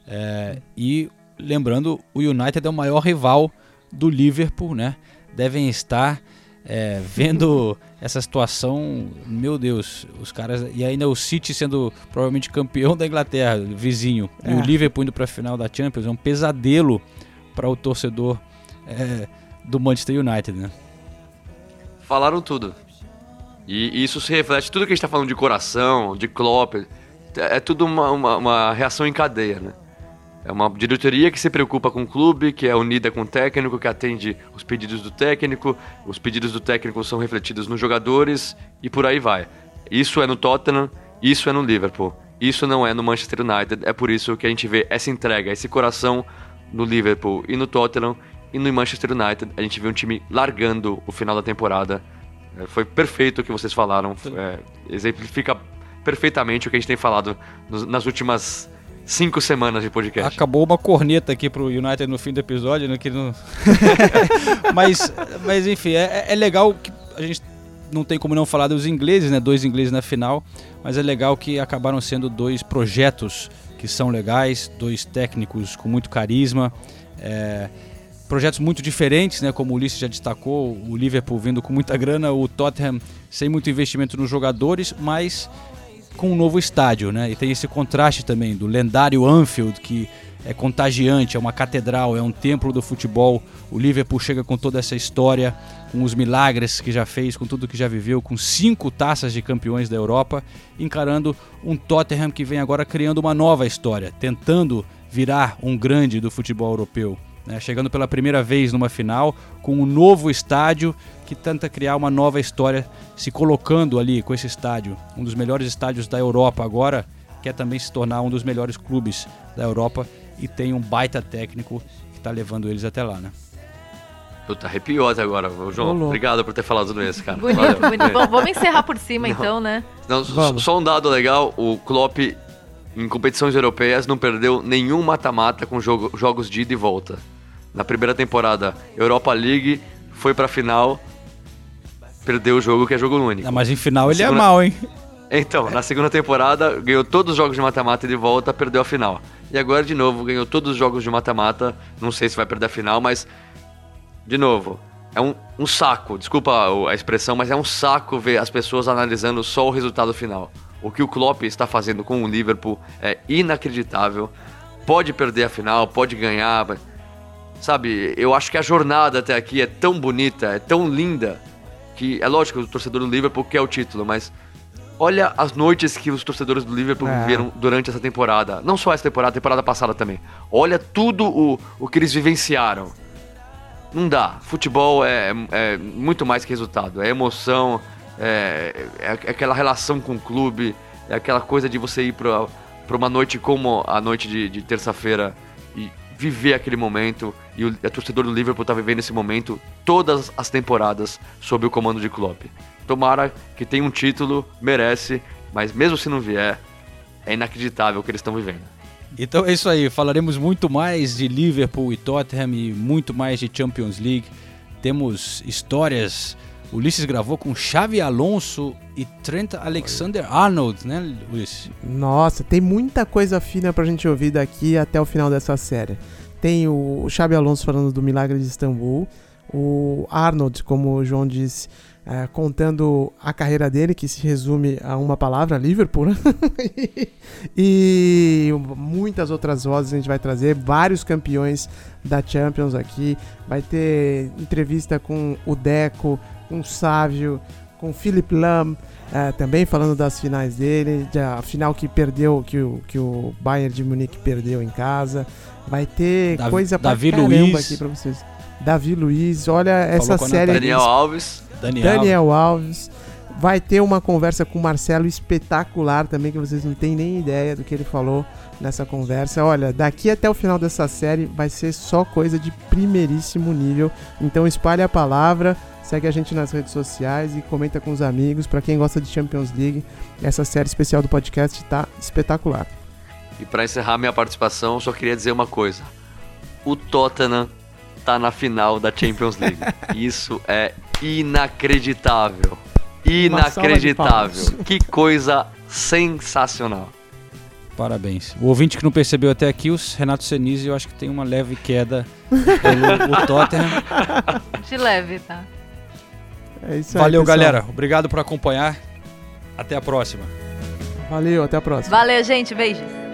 É, e lembrando, o United é o maior rival do Liverpool, né? Devem estar é, vendo essa situação, meu Deus, os caras e ainda o City sendo provavelmente campeão da Inglaterra, vizinho, e É. o Liverpool indo para a final da Champions é um pesadelo para o torcedor é, do Manchester United, né? Falaram tudo. E isso se reflete tudo que a gente tá falando de coração, de Klopp. É tudo uma, uma, uma reação em cadeia, né? É uma diretoria que se preocupa com o clube, que é unida com o técnico, que atende os pedidos do técnico, os pedidos do técnico são refletidos nos jogadores e por aí vai. Isso é no Tottenham, isso é no Liverpool, isso não é no Manchester United. É por isso que a gente vê essa entrega, esse coração no Liverpool e no Tottenham e no Manchester United. A gente vê um time largando o final da temporada. É, Foi perfeito o que vocês falaram, é, exemplifica perfeitamente o que a gente tem falado nos- nas últimas cinco semanas de podcast. Acabou uma corneta aqui pro United no fim do episódio, né? Que não... mas, mas enfim, é, é legal que a gente não tem como não falar dos ingleses, né? Dois ingleses na final, mas é legal que acabaram sendo dois projetos que são legais, dois técnicos com muito carisma. É, projetos muito diferentes, né? Como o Ulisses já destacou, o Liverpool vindo com muita grana, o Tottenham sem muito investimento nos jogadores, mas com um novo estádio, né? E tem esse contraste também do lendário Anfield que é contagiante, é uma catedral, é um templo do futebol. O Liverpool chega com toda essa história, com os milagres que já fez, com tudo que já viveu, com cinco taças de campeões da Europa, encarando um Tottenham que vem agora criando uma nova história, tentando virar um grande do futebol europeu. Né? Chegando pela primeira vez numa final, com um novo estádio que tenta criar uma nova história, se colocando ali com esse estádio, um dos melhores estádios da Europa agora, quer também se tornar um dos melhores clubes da Europa e tem um baita técnico que está levando eles até lá, né? Puta, arrepiou até agora, João. Ô, Obrigado por ter falado isso, cara. Bonito, Valeu. bonito. Bom, vamos encerrar por cima então, né? Não, só- só um dado legal, o Klopp em competições europeias não perdeu nenhum mata-mata com jogo- jogos de ida e volta. Na primeira temporada, Europa League foi pra final, perdeu o jogo que é jogo único. Ah, mas em final ele é Segunda- mal, hein? Então, na segunda temporada, ganhou todos os jogos de mata-mata e de volta, perdeu a final. E agora, de novo, ganhou todos os jogos de mata-mata. Não sei se vai perder a final, mas. De novo, é um, um saco, desculpa a expressão, mas é um saco ver as pessoas analisando só o resultado final. O que o Klopp está fazendo com o Liverpool é inacreditável. Pode perder a final, pode ganhar. Sabe, eu acho que a jornada até aqui é tão bonita, é tão linda, que é lógico que o torcedor do Liverpool quer o título, mas olha as noites que os torcedores do Liverpool É. viveram durante essa temporada. Não só essa temporada, a temporada passada também. Olha tudo o, o que eles vivenciaram. Não dá. Futebol é, é muito mais que resultado. É emoção, é, é aquela relação com o clube, é aquela coisa de você ir pra uma noite como a noite de, de terça-feira viver aquele momento. E o torcedor do Liverpool tá vivendo esse momento todas as temporadas sob o comando de Klopp. Tomara que tenha um título, merece, mas mesmo se não vier, é inacreditável o que eles estão vivendo. Então é isso aí, falaremos muito mais de Liverpool e Tottenham e muito mais de Champions League. Temos histórias. Ulisses gravou com Xavi Alonso e Trent Alexander-Arnold, né, Ulisses? Nossa, tem muita coisa fina pra gente ouvir daqui até o final dessa série. Tem o Xabi Alonso falando do Milagre de Istambul, o Arnold, como o João disse, eh, contando a carreira dele, que se resume a uma palavra, Liverpool, né? e muitas outras vozes a gente vai trazer, vários campeões da Champions aqui, vai ter entrevista com o Deco, com o Sávio, com o Philip Lam, eh, também falando das finais dele, da final que perdeu, que o, que o Bayern de Munique perdeu em casa. Vai ter Davi- coisa pra Davi caramba Luiz. aqui pra vocês. Davi Luiz, olha essa série. Daniel Alves. Daniel. Daniel Alves. Vai ter uma conversa com o Marcelo espetacular também, que vocês não têm nem ideia do que ele falou nessa conversa. Olha, daqui até o final dessa série vai ser só coisa de primeiríssimo nível. Então espalhe a palavra, segue a gente nas redes sociais e comenta com os amigos. Pra quem gosta de Champions League, essa série especial do podcast tá espetacular. E pra encerrar minha participação, eu só queria dizer uma coisa. O Tottenham tá na final da Champions League. Isso é inacreditável. Inacreditável. Que coisa sensacional. Parabéns. O ouvinte que não percebeu até aqui, o Renato Senise, eu acho que tem uma leve queda pelo o Tottenham. De leve, tá? É isso aí, Valeu, pessoal. galera. Obrigado por acompanhar. Até a próxima. Valeu, até a próxima. Valeu, gente. Beijos.